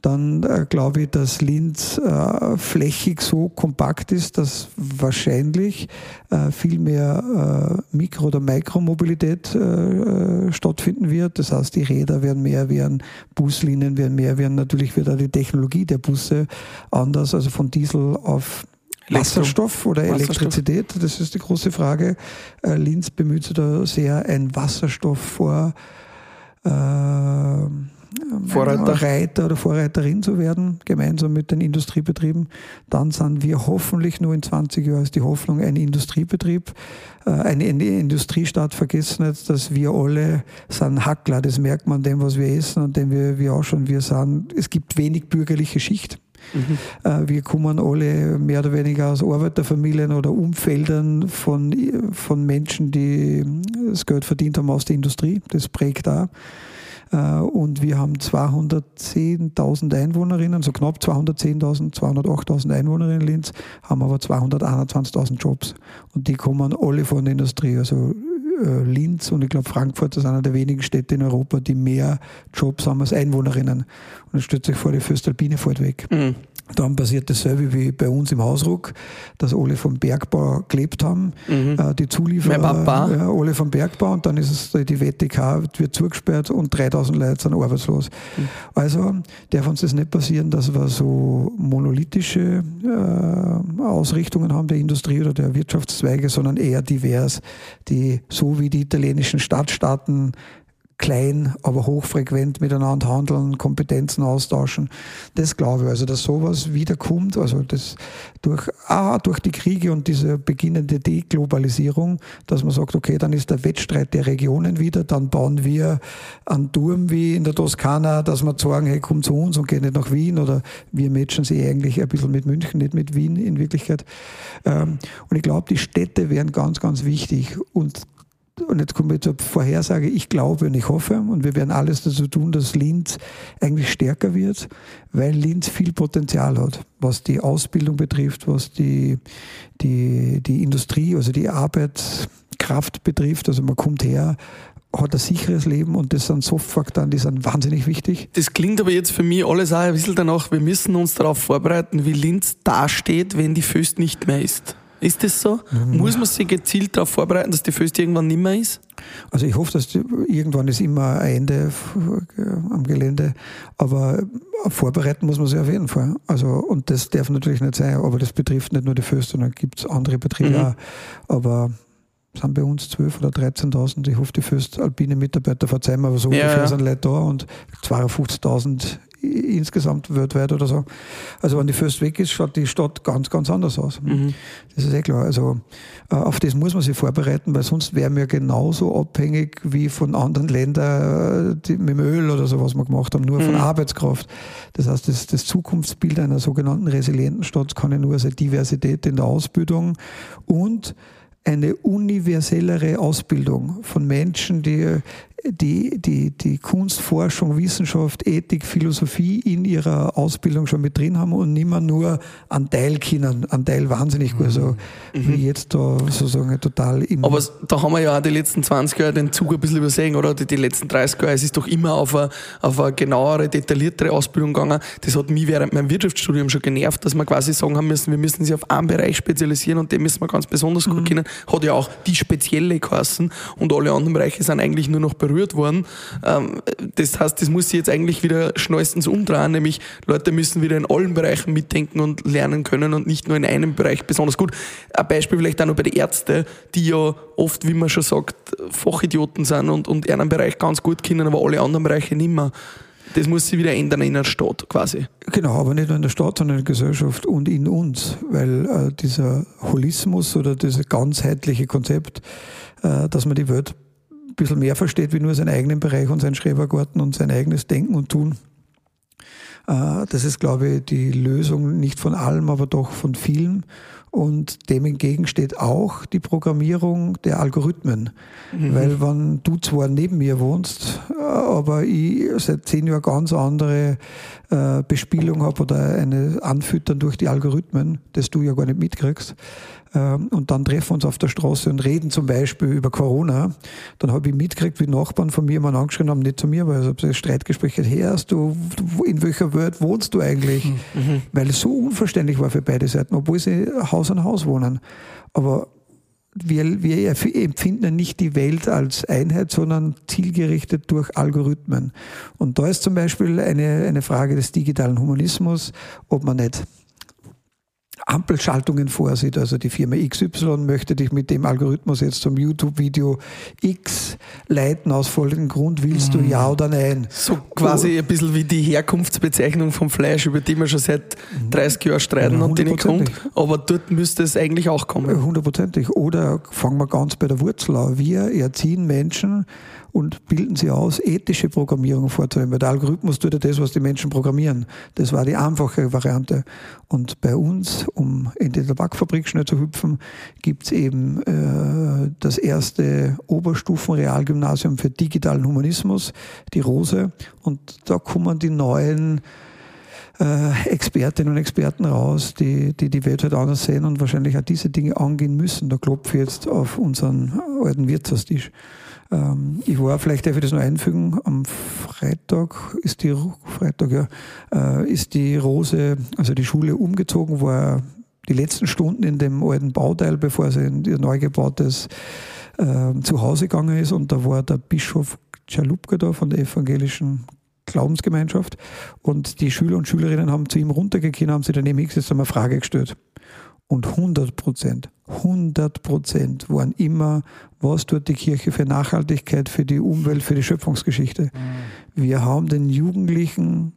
Dann äh, glaube ich, dass Linz äh, flächig so kompakt ist, dass wahrscheinlich äh, viel mehr äh, Mikro- oder Mikromobilität äh, äh, stattfinden wird. Das heißt, die Räder werden mehr werden, Buslinien werden mehr werden. Natürlich wird auch die Technologie der Busse anders, also von Diesel auf Wasserstoff oder Elektrizität, das ist die große Frage. Linz bemüht sich da sehr, ein Wasserstoff vor äh, Vorreiter. Reiter oder Vorreiterin zu werden, gemeinsam mit den Industriebetrieben. Dann sind wir hoffentlich nur in 20 Jahren ist die Hoffnung ein Industriebetrieb, äh, eine Industriestadt. Vergessen nicht, dass wir alle sind Hackler. Das merkt man dem, was wir essen und dem wir, wir auch schon, wir sind, es gibt wenig bürgerliche Schicht. Mhm. Äh, wir kommen alle mehr oder weniger aus Arbeiterfamilien oder Umfeldern von, von Menschen, die das Geld verdient haben aus der Industrie. Das prägt da. Äh, und wir haben 210.000 Einwohnerinnen, so knapp 210.000, 208.000 Einwohnerinnen in Linz, haben aber 221.000 Jobs. Und die kommen alle von der Industrie. Also äh, Linz und ich glaube Frankfurt ist einer der wenigen Städte in Europa, die mehr Jobs haben als Einwohnerinnen. Und dann stellt sich vor, die Föstalpine fällt weg. Mhm. Dann passiert dasselbe wie bei uns im Hausruck, dass alle vom Bergbau gelebt haben, mhm. äh, die Zulieferer, ja, alle vom Bergbau und dann ist es die WTK wird zugesperrt und 3000 Leute sind arbeitslos. Mhm. Also darf uns das nicht passieren, dass wir so monolithische äh, Ausrichtungen haben der Industrie oder der Wirtschaftszweige, sondern eher divers, die so wie die italienischen Stadtstaaten klein, aber hochfrequent miteinander handeln, Kompetenzen austauschen. Das glaube ich. Also, dass sowas wiederkommt, also das durch, ah, durch die Kriege und diese beginnende Deglobalisierung, dass man sagt, okay, dann ist der Wettstreit der Regionen wieder, dann bauen wir einen Turm wie in der Toskana, dass wir sagen, hey, komm zu uns und geh nicht nach Wien oder wir matchen sie eigentlich ein bisschen mit München, nicht mit Wien in Wirklichkeit. Ähm, und ich glaube, die Städte wären ganz, ganz wichtig und und jetzt kommen wir zur Vorhersage, ich glaube und ich hoffe, und wir werden alles dazu tun, dass Linz eigentlich stärker wird, weil Linz viel Potenzial hat, was die Ausbildung betrifft, was die, die, die Industrie, also die Arbeitskraft betrifft. Also man kommt her, hat ein sicheres Leben und das sind Softfaktoren, die sind wahnsinnig wichtig. Das klingt aber jetzt für mich alles auch ein bisschen danach, wir müssen uns darauf vorbereiten, wie Linz dasteht, wenn die Föst nicht mehr ist. Ist das so? Mhm. Muss man sich gezielt darauf vorbereiten, dass die Föst irgendwann nicht mehr ist? Also ich hoffe, dass irgendwann ist immer ein Ende am Gelände, aber vorbereiten muss man sich auf jeden Fall. Also und das darf natürlich nicht sein, aber das betrifft nicht nur die Föst, sondern gibt es andere Betriebe mhm. auch. Aber es sind bei uns 12.000 oder 13.000. Ich hoffe, die Föst alpine Mitarbeiter verzeihen mir, aber so ja, ungefähr ja. sind Leute da und 52.000 insgesamt weltweit oder so. Also wenn die First weg ist, schaut die Stadt ganz, ganz anders aus. Mhm. Das ist eh klar. Also äh, auf das muss man sich vorbereiten, weil sonst wären wir genauso abhängig wie von anderen Ländern die, mit dem Öl oder so, was wir gemacht haben, nur mhm. von Arbeitskraft. Das heißt, das, das Zukunftsbild einer sogenannten resilienten Stadt kann ja nur sein Diversität in der Ausbildung und eine universellere Ausbildung von Menschen, die die, die, die Kunst, Forschung, Wissenschaft, Ethik, Philosophie in ihrer Ausbildung schon mit drin haben und nicht mehr nur an Teil können, an Teil wahnsinnig gut, also mhm. wie jetzt da sozusagen total im Aber da haben wir ja auch die letzten 20 Jahre den Zug ein bisschen übersehen, oder? Die, die letzten 30 Jahre, es ist doch immer auf eine, auf eine genauere, detailliertere Ausbildung gegangen. Das hat mich während meinem Wirtschaftsstudium schon genervt, dass wir quasi sagen haben müssen, wir müssen sich auf einen Bereich spezialisieren und den müssen wir ganz besonders gut mhm. kennen. Hat ja auch die spezielle Kassen und alle anderen Bereiche sind eigentlich nur noch berührt berührt worden. Ähm, das heißt, das muss sich jetzt eigentlich wieder schnellstens umdrehen, nämlich Leute müssen wieder in allen Bereichen mitdenken und lernen können und nicht nur in einem Bereich besonders gut. Ein Beispiel vielleicht auch noch bei den Ärzten, die ja oft, wie man schon sagt, Fachidioten sind und, und einen Bereich ganz gut kennen, aber alle anderen Bereiche nicht mehr. Das muss sich wieder ändern in der Stadt quasi. Genau, aber nicht nur in der Stadt, sondern in der Gesellschaft und in uns, weil äh, dieser Holismus oder dieses ganzheitliche Konzept, äh, dass man die Welt ein bisschen mehr versteht wie nur seinen eigenen Bereich und seinen Schrebergarten und sein eigenes Denken und Tun. Äh, das ist, glaube ich, die Lösung nicht von allem, aber doch von vielen. Und dem entgegen steht auch die Programmierung der Algorithmen. Mhm. Weil wenn du zwar neben mir wohnst, äh, aber ich seit zehn Jahren ganz andere äh, Bespielung habe oder eine Anfüttern durch die Algorithmen, das du ja gar nicht mitkriegst, und dann treffen wir uns auf der Straße und reden zum Beispiel über Corona, dann habe ich mitgekriegt, wie Nachbarn von mir mal angeschrieben haben, nicht zu mir, weil ich das Streitgespräch hey, hast du, in welcher Welt wohnst du eigentlich? Mhm. mhm. Weil es so unverständlich war für beide Seiten, obwohl sie Haus an Haus wohnen. Aber wir, wir empfinden nicht die Welt als Einheit, sondern zielgerichtet durch Algorithmen. Und da ist zum Beispiel eine, eine Frage des digitalen Humanismus, ob man nicht Ampelschaltungen vorsieht. Also die Firma XY möchte dich mit dem Algorithmus jetzt zum YouTube-Video X leiten. Aus folgendem Grund willst du mhm. ja oder nein. So quasi oh. ein bisschen wie die Herkunftsbezeichnung vom Fleisch, über die wir schon seit 30 Jahren streiten und die nicht kommt. Aber dort müsste es eigentlich auch kommen. Hundertprozentig. Oder fangen wir ganz bei der Wurzel an. Wir erziehen Menschen und bilden sie aus, ethische Programmierung vorzunehmen. Weil der Algorithmus tut ja das, was die Menschen programmieren. Das war die einfache Variante. Und bei uns, um in die Tabakfabrik schnell zu hüpfen, gibt's eben äh, das erste Oberstufenrealgymnasium für digitalen Humanismus, die Rose. Und da kommen die neuen äh, Expertinnen und Experten raus, die, die die Welt halt anders sehen und wahrscheinlich auch diese Dinge angehen müssen. Da klopfe ich jetzt auf unseren alten Wirtshaustisch. Ähm, ich war, vielleicht darf ich das noch einfügen, am Freitag ist die, Freitag, ja, äh, ist die Rose, also die Schule umgezogen, war die letzten Stunden in dem alten Bauteil, bevor sie in ihr neu gebautes äh, Zuhause gegangen ist und da war der Bischof Chalupka da von der evangelischen Glaubensgemeinschaft und die Schüler und Schülerinnen haben zu ihm runtergekehrt, haben sie daneben hingesetzt und eine Frage gestellt. Und 100 Prozent, 100 Prozent waren immer, was tut die Kirche für Nachhaltigkeit, für die Umwelt, für die Schöpfungsgeschichte. Wir haben den Jugendlichen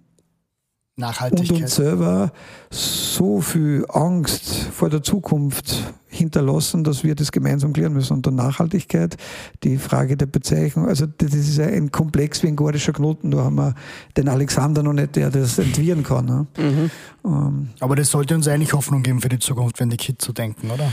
und uns selber so viel Angst vor der Zukunft hinterlassen, dass wir das gemeinsam klären müssen. Und der Nachhaltigkeit, die Frage der Bezeichnung, also das ist ja ein Komplex wie ein gordischer Knoten. Da haben wir den Alexander noch nicht, der das entwirren kann. Ne? Mhm. Ähm, Aber das sollte uns eigentlich Hoffnung geben für die Zukunft, wenn die Kids so denken, oder?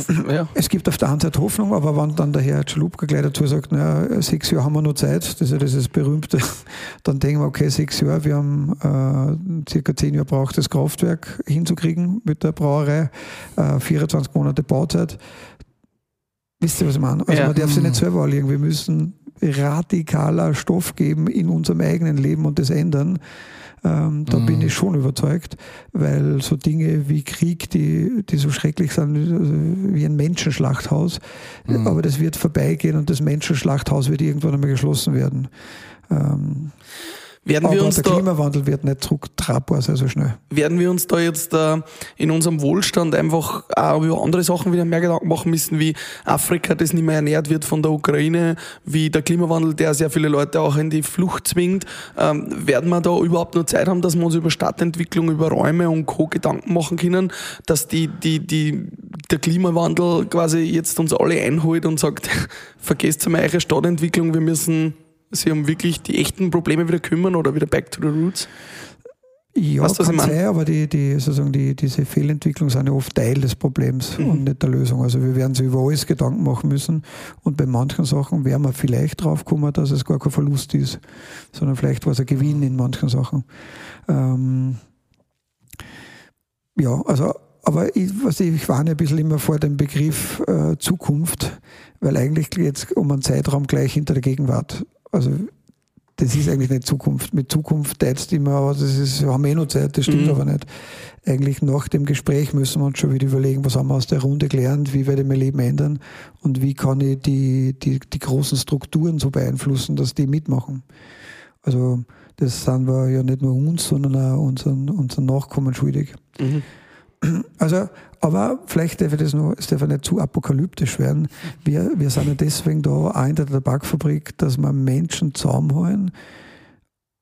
(clears throat) Ja. Es gibt auf der einen Seite Hoffnung, aber wenn dann der Herr Schalupka gleich dazu sagt, naja, sechs Jahre haben wir noch Zeit, das ist ja dieses berühmte, (laughs) dann denken wir, okay, sechs Jahre, wir haben äh, circa zehn Jahre braucht das Kraftwerk hinzukriegen mit der Brauerei, äh, 24 Monate Bauzeit. Wisst ihr, was ich meine? Also ja. man darf sich nicht selber anlegen, wir müssen radikaler Stoff geben in unserem eigenen Leben und das ändern. Ähm, da mhm. bin ich schon überzeugt, weil so Dinge wie Krieg, die, die so schrecklich sind, also wie ein Menschenschlachthaus, mhm. aber das wird vorbeigehen und das Menschenschlachthaus wird irgendwann einmal geschlossen werden. Ähm, werden Aber wir uns der da, Klimawandel wird nicht zurücktragbar sein so schnell. Werden wir uns da jetzt äh, in unserem Wohlstand einfach auch über andere Sachen wieder mehr Gedanken machen müssen, wie Afrika, das nicht mehr ernährt wird von der Ukraine, wie der Klimawandel, der sehr viele Leute auch in die Flucht zwingt. Ähm, werden wir da überhaupt noch Zeit haben, dass wir uns über Stadtentwicklung, über Räume und Co. Gedanken machen können, dass die, die, die, der Klimawandel quasi jetzt uns alle einholt und sagt, (laughs) vergesst mal eure Stadtentwicklung, wir müssen sie um wirklich die echten Probleme wieder kümmern oder wieder back to the roots? Ja, weißt, kann sein, aber die, die, sozusagen die, diese Fehlentwicklungen sind ja oft Teil des Problems mhm. und nicht der Lösung. Also wir werden sich über alles Gedanken machen müssen und bei manchen Sachen werden wir vielleicht drauf kommen, dass es gar kein Verlust ist, sondern vielleicht war es ein Gewinn in manchen Sachen. Ähm, ja, also aber ich, was ich, ich warne ein bisschen immer vor dem Begriff äh, Zukunft, weil eigentlich geht es um einen Zeitraum gleich hinter der Gegenwart. Also das ist eigentlich nicht Zukunft. Mit Zukunft teilt immer, aber das ist, wir haben eh noch Zeit, das stimmt mhm. aber nicht. Eigentlich nach dem Gespräch müssen wir uns schon wieder überlegen, was haben wir aus der Runde gelernt, wie werde ich mein Leben ändern und wie kann ich die, die, die großen Strukturen so beeinflussen, dass die mitmachen. Also das sind wir ja nicht nur uns, sondern auch unseren, unseren Nachkommen schuldig. Mhm. Also, aber vielleicht darf ich das noch, es darf nicht zu apokalyptisch werden. Wir, wir sind ja deswegen da auch in der Tabakfabrik, dass wir Menschen zusammenholen,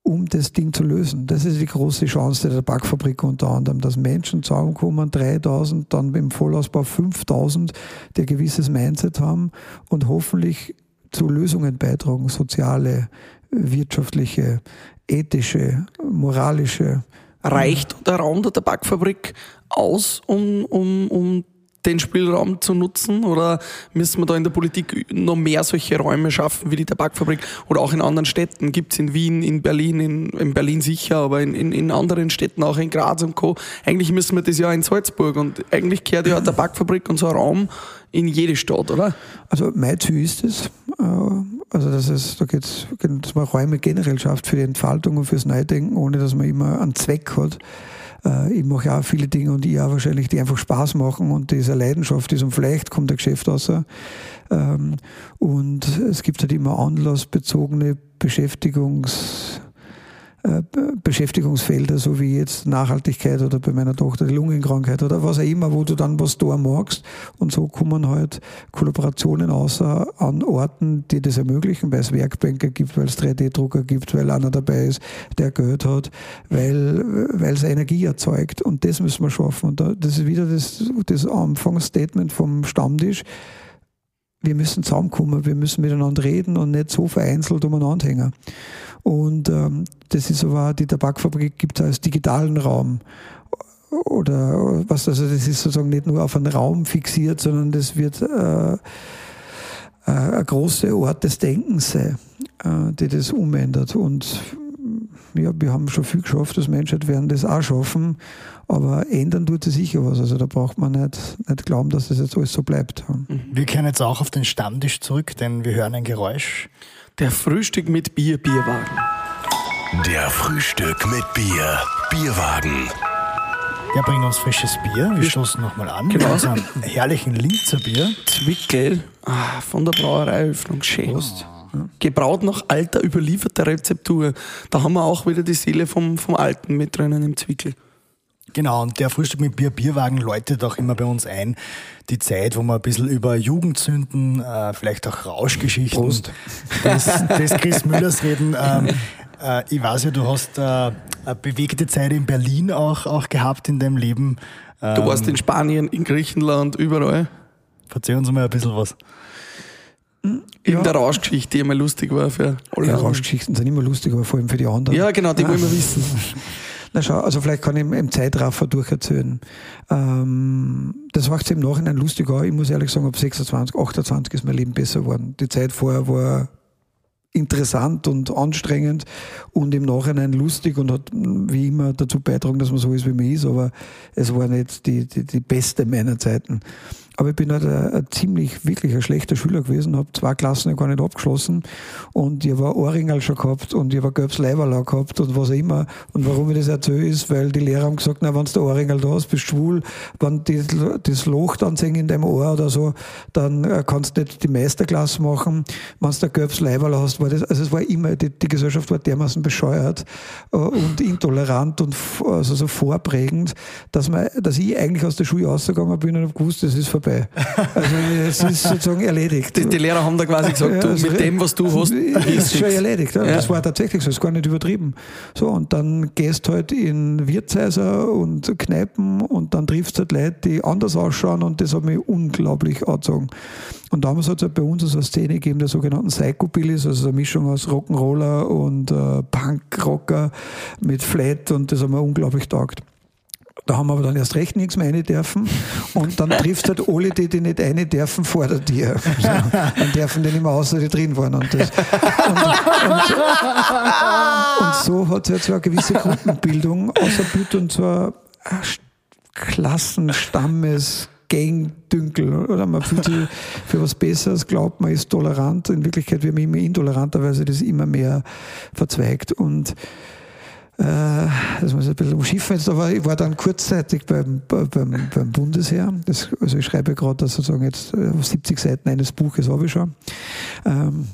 um das Ding zu lösen. Das ist die große Chance der Tabakfabrik unter anderem, dass Menschen zusammenkommen, 3000, dann im Vollausbau 5000, die ein gewisses Mindset haben und hoffentlich zu Lösungen beitragen, soziale, wirtschaftliche, ethische, moralische. Reicht der Raum der Tabakfabrik aus, um, um, um den Spielraum zu nutzen? Oder müssen wir da in der Politik noch mehr solche Räume schaffen wie die Tabakfabrik? Oder auch in anderen Städten? Gibt es in Wien, in Berlin, in, in Berlin sicher, aber in, in, in, anderen Städten, auch in Graz und Co. Eigentlich müssen wir das ja in Salzburg und eigentlich kehrt ja eine Tabakfabrik und so ein Raum in jede Stadt, oder? Also mein Ziel ist es. Äh, also das ist, da geht dass man Räume generell schafft für die Entfaltung und fürs Neudenken, ohne dass man immer einen Zweck hat äh, ich mache auch viele Dinge und ich auch wahrscheinlich, die einfach Spaß machen und diese Leidenschaft ist und vielleicht kommt der Geschäft raus. Ähm, und es gibt halt immer anlassbezogene Beschäftigungs- Beschäftigungsfelder, so wie jetzt Nachhaltigkeit oder bei meiner Tochter die Lungenkrankheit oder was auch immer, wo du dann was da magst. Und so kommen halt Kollaborationen außer an Orten, die das ermöglichen, weil es Werkbänke gibt, weil es 3D-Drucker gibt, weil einer dabei ist, der Geld hat, weil, weil es Energie erzeugt. Und das müssen wir schaffen. Und das ist wieder das, das Anfangsstatement vom Stammtisch wir müssen zusammenkommen, wir müssen miteinander reden und nicht so vereinzelt umeinander hängen. Und ähm, das ist aber, die Tabakfabrik gibt es als digitalen Raum. Oder was, also das ist sozusagen nicht nur auf einen Raum fixiert, sondern das wird äh, äh, ein großer Ort des Denkens sein, äh, die das umändert. Und ja, wir haben schon viel geschafft, als Menschheit werden das auch schaffen, aber ändern tut sich sicher was. Also da braucht man nicht, nicht glauben, dass das jetzt alles so bleibt. Wir kehren jetzt auch auf den Stammtisch zurück, denn wir hören ein Geräusch. Der Frühstück mit Bier, Bierwagen. Der Frühstück mit Bier. Bierwagen. Ja, bringen uns frisches Bier. Wir stoßen nochmal an. Genau. Mit unserem herrlichen Linzer Bier. Zwickel ah, von der Brauereiöffnung. Schön. Gebraut nach alter, überlieferter Rezeptur. Da haben wir auch wieder die Seele vom, vom Alten mit drinnen im Zwickel. Genau, und der Frühstück mit Bier, Bierwagen läutet auch immer bei uns ein. Die Zeit, wo wir ein bisschen über Jugendsünden, äh, vielleicht auch Rauschgeschichten Prost. des, des Chris (laughs) Müllers reden. Ähm, äh, ich weiß ja, du hast äh, eine bewegte Zeit in Berlin auch, auch gehabt in deinem Leben. Ähm, Du warst in Spanien, in Griechenland, überall. Verzeih uns mal ein bisschen was. In der Rauschgeschichte, die immer lustig war für alle. Ja. Rauschgeschichten sind immer lustig, aber vor allem für die anderen. Ja, genau, die wollen wir wissen. (laughs) Na schau, also vielleicht kann ich im, Zeitraffer durcherzählen. Ähm, das macht es im Nachhinein lustig auch. Ich muss ehrlich sagen, ab 26, 28 ist mein Leben besser geworden. Die Zeit vorher war interessant und anstrengend und im Nachhinein lustig und hat wie immer dazu beitragen, dass man so ist, wie man ist, aber es war nicht die, die, die beste meiner Zeiten. Aber ich bin halt ein, ein ziemlich, wirklich ein schlechter Schüler gewesen, habe zwei Klassen gar nicht abgeschlossen und ich habe ein Ohrringel schon gehabt und ich habe gelbes Leiberl gehabt und was auch immer. Und warum ich das erzähle, ist, weil die Lehrer haben gesagt, na, wenn du ein Ohrringel da hast, bist du schwul, wenn die, das Loch dann sehen in deinem Ohr oder so, dann äh, kannst du nicht die Meisterklasse machen. Wenn du gelbes Leiberl hast, war das, also es war immer, die, die Gesellschaft war dermaßen bescheuert äh, und intolerant und also so vorprägend, dass, man, dass ich eigentlich aus der Schule rausgegangen bin und habe gewusst, das ist vorbei. Also es ist sozusagen erledigt. Die, die Lehrer haben da quasi gesagt, Ja, du, also mit dem, was du hast, ist schon erledigt. Ja. Das war tatsächlich so, ist gar nicht übertrieben. So, und dann gehst halt in Wirtshäuser und Kneipen und dann triffst halt Leute, die anders ausschauen und das hat mich unglaublich angezogen. Und damals hat es halt bei uns so eine Szene gegeben, der sogenannten Psychobillies, also eine Mischung aus Rock'n'Roller und äh, Punkrocker mit Flat und das hat mir unglaublich taugt. Da haben wir aber dann erst recht nichts mehr rein dürfen. Und dann triffst halt alle, die, die nicht rein dürfen, vor der Tür. So, dann dürfen die nicht mehr außer die drin waren. Und, das, und, und, und so hat es halt so eine gewisse Gruppenbildung außerbiet und ein Klassen, Stammes, Gangdünkel. Oder man fühlt sich für was Besseres, glaubt man ist tolerant. In Wirklichkeit wird man immer intoleranter, weil sich das immer mehr verzweigt. Und äh, das muss ich ein bisschen umschiffen jetzt, aber ich war dann kurzzeitig beim, beim, beim Bundesheer. Das, also ich schreibe gerade sozusagen jetzt äh, 70 Seiten eines Buches habe ich schon. Ähm,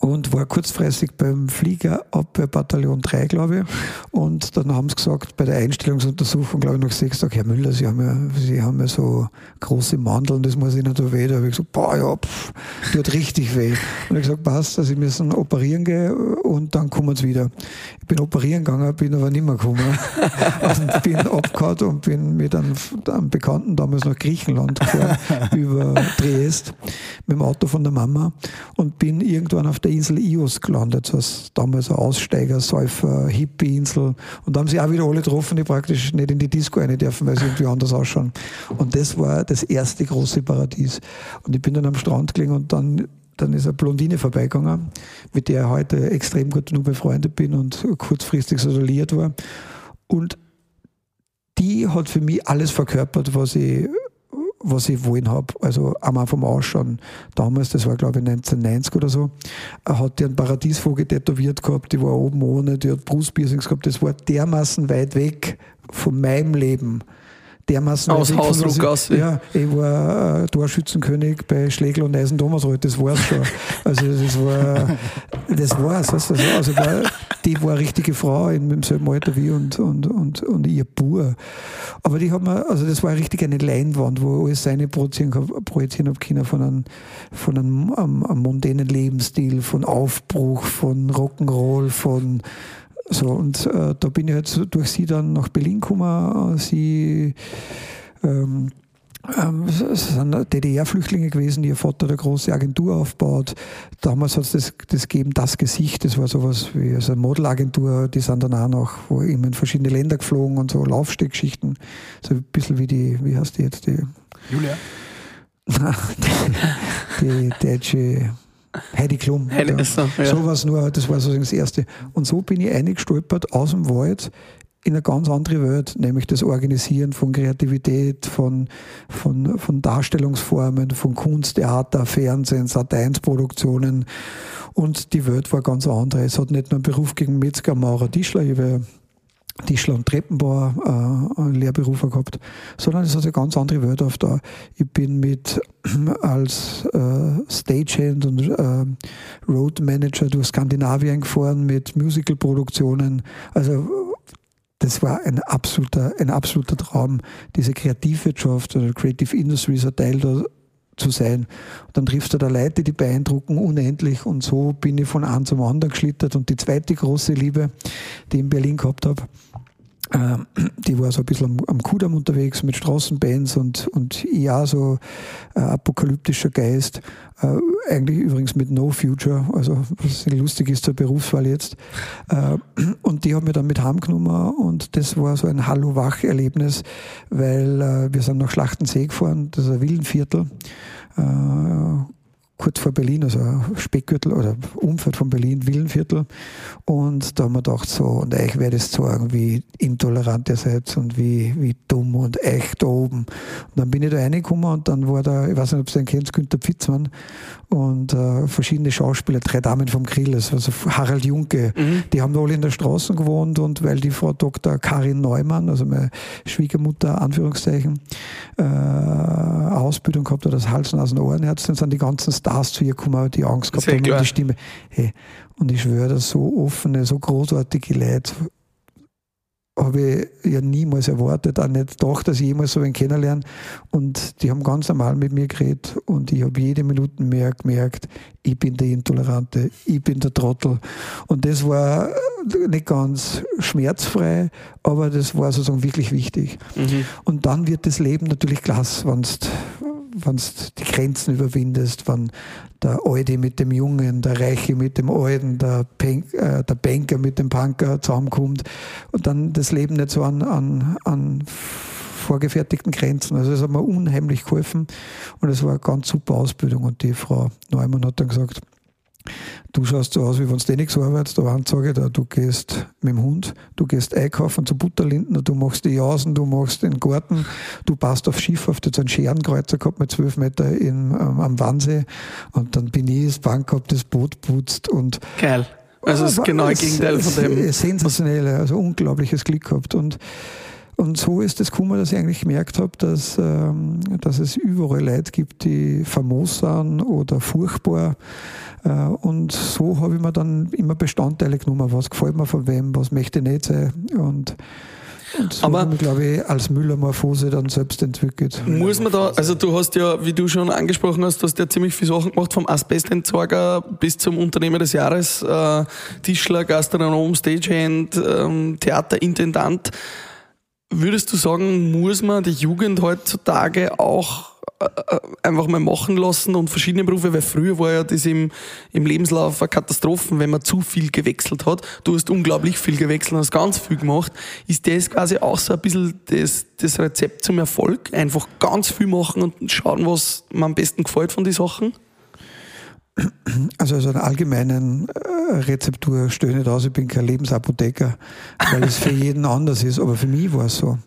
und war kurzfristig beim Fliegerabwehrbataillon 3, glaube ich. Und dann haben sie gesagt, bei der Einstellungsuntersuchung, glaube ich, nach sechs Tagen, Herr Müller, Sie haben ja, Sie haben ja so große Mandeln, das muss Ihnen da weh. Da habe ich gesagt, boah, ja, pff, tut richtig weh. Und ich gesagt, passt, also Sie müssen operieren gehen und dann kommen Sie wieder. Ich bin operieren gegangen, bin aber nicht mehr gekommen. (laughs) und bin abgehauen und bin mit einem, einem Bekannten damals nach Griechenland gefahren, (laughs) über Triest, mit dem Auto von der Mama und bin irgendwann auf der Insel Ios gelandet, das damals eine Aussteiger, Säufer, Hippie-Insel. Und da haben sie auch wieder alle getroffen, die praktisch nicht in die Disco rein dürfen, weil sie irgendwie anders ausschauen. Und das war das erste große Paradies. Und ich bin dann am Strand gelegen und dann dann ist eine Blondine vorbeigegangen, mit der ich heute extrem gut nur befreundet bin und kurzfristig so liiert war. Und die hat für mich alles verkörpert, was ich, was ich wollen habe. Also einmal vom Ausschauen. Damals, das war glaube ich 1990 oder so, hat die einen Paradiesvogel tätowiert gehabt, die war oben ohne, die hat Brustpiercings gehabt. Das war dermaßen weit weg von meinem Leben. Dermaßen Aus Hausruck ich- aus. Ja, ich war äh, Torschützenkönig bei Schlegel und Eisen Thomasreuth, das war's schon. Also das war, das war's. Also, also war, die war eine richtige Frau in, im selben Alter wie und, und, und, und ihr Bur. Aber die haben mir, also das war richtig eine Leinwand, wo alles seine projizieren, projizieren habe können von einem, von einem, einem, einem mondänen Lebensstil, von Aufbruch, von Rock'n'Roll, von so, und äh, da bin ich halt durch sie dann nach Berlin gekommen. Äh, Sie ähm, ähm, es sind DDR-Flüchtlinge gewesen, ihr Vater eine große Agentur aufgebaut. Damals hat es das, das gegeben, das Gesicht, das war sowas wie also eine Modelagentur, die sind dann auch noch wo immer in verschiedene Länder geflogen und so Laufsteggeschichten. So ein bisschen wie die, wie heißt die jetzt, die, Julia? (laughs) die, die deutsche Heidi Klum. Heidi, ja. so, ja. was nur, das war sozusagen das Erste. Und so bin ich eingestolpert aus dem Wald in eine ganz andere Welt, nämlich das Organisieren von Kreativität, von, von, von Darstellungsformen, von Kunst, Theater, Fernsehen, Sat1-Produktionen. Und die Welt war ganz andere. Es hat nicht nur einen Beruf gegen Metzger, Maurer, Tischler, ich habe Tischler und Treppenbauer äh, Lehrberufe gehabt, sondern es hat eine ganz andere Welt auf da. Ich bin mit (clears throat) als äh, Stagehand und äh, Road Manager durch Skandinavien gefahren mit Musicalproduktionen. Also das war ein absoluter, ein absoluter Traum, diese Kreativwirtschaft oder Creative Industries ein Teil da zu sein. Und dann triffst du da Leute, die beeindrucken unendlich und so bin ich von einem zum anderen geschlittert. Und die zweite große Liebe, die ich in Berlin gehabt habe, die war so ein bisschen am, am Kudamm unterwegs mit Straßenbands und, und ja, so äh, apokalyptischer Geist. Äh, eigentlich übrigens mit No Future, also was lustig ist zur Berufswahl jetzt. Äh, und die haben wir dann mit heimgenommen und das war so ein Hallo-Wach-Erlebnis, weil äh, wir sind nach Schlachtensee gefahren, das ist ein Villenviertel äh, kurz vor Berlin, also Speckgürtel oder Umfeld von Berlin, Villenviertel. Und da haben wir gedacht, so, und euch werde ich sagen, wie intolerant ihr seid und wie, wie dumm und echt da oben. Und dann bin ich da reingekommen und dann war da, ich weiß nicht, ob ihr den kennt, Günther Pfitzmann und äh, verschiedene Schauspieler, drei Damen vom Grill, also Harald Junke, mhm. die haben da alle in der Straße gewohnt und weil die Frau Dr. Karin Neumann, also meine Schwiegermutter, Anführungszeichen, äh, Ausbildung gehabt hat als Hals-, Nasen-, Ohrenärztin, sind die ganzen Stars zu ihr gekommen, die Angst gehabt haben um die Stimme. Hey, und ich schwöre, dass so offene, so großartige Leute habe ich ja niemals erwartet, auch nicht gedacht, dass ich jemals so einen kennenlerne. Und die haben ganz normal mit mir geredet und ich habe jede Minute mehr gemerkt, ich bin der Intolerante, ich bin der Trottel. Und das war nicht ganz schmerzfrei, aber das war sozusagen wirklich wichtig. Mhm. Und dann wird das Leben natürlich klasse, wenn wenn du die Grenzen überwindest, wenn der Alte mit dem Jungen, der Reiche mit dem Alten, der, Pen äh, der Banker mit dem Punker zusammenkommt und dann das Leben nicht so an, an, an vorgefertigten Grenzen. Also es hat mir unheimlich geholfen und es war eine ganz super Ausbildung und die Frau Neumann hat dann gesagt, Du schaust so aus, wie wenn du eh nichts arbeitest. Da waren sage da, du gehst mit dem Hund, du gehst einkaufen zu Butterlinden, du machst die Jausen, du machst den Garten, du passt auf Schiff, auf so einen Scherenkreuzer gehabt mit zwölf Meter in, ähm, am Wannsee. Und dann bin ich das Bank gehabt, das Boot putzt und. Geil. Also das genaue Gegenteil von dem. Sensationell, also unglaubliches Glück gehabt. Und und so ist es gekommen, dass ich eigentlich gemerkt habe, dass, ähm, dass es überall Leute gibt, die famos sind oder furchtbar. Äh, und so habe ich mir dann immer Bestandteile genommen, was gefällt mir von wem, was möchte ich nicht sein. Und und so aber glaube ich, als Müllermorphose dann selbst entwickelt. Muss man da, also du hast ja, wie du schon angesprochen hast, du hast ja ziemlich viele Sachen gemacht, vom Asbestentsorger bis zum Unternehmer des Jahres, äh, Tischler, Gastronom, Stagehand, ähm, Theaterintendant. Würdest du sagen, muss man die Jugend heutzutage auch äh, äh, einfach mal machen lassen und verschiedene Berufe, weil früher war ja das im, im Lebenslauf eine Katastrophe, wenn man zu viel gewechselt hat. Du hast unglaublich viel gewechselt und hast ganz viel gemacht. Ist das quasi auch so ein bisschen das, das Rezept zum Erfolg? Einfach ganz viel machen und schauen, was mir am besten gefällt von den Sachen? Also, also eine allgemeine äh, Rezeptur stelle ich nicht aus, ich bin kein Lebensapotheker, weil es für jeden anders ist, aber für mich war es so.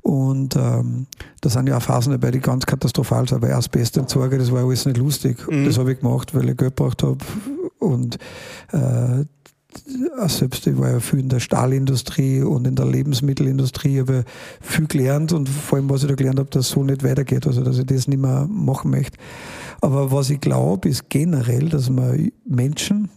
Und ähm, da sind ja auch Phasen dabei, die ganz katastrophal sind, weil Asbestentsorge, das war alles nicht lustig. Mhm. Das habe ich gemacht, weil ich Geld gebraucht habe. Und äh, selbst ich war ja viel in der Stahlindustrie und in der Lebensmittelindustrie, habe viel gelernt und vor allem, was ich da gelernt habe, dass es so nicht weitergeht, also dass ich das nicht mehr machen möchte. Aber was ich glaube, ist generell, dass man Menschen,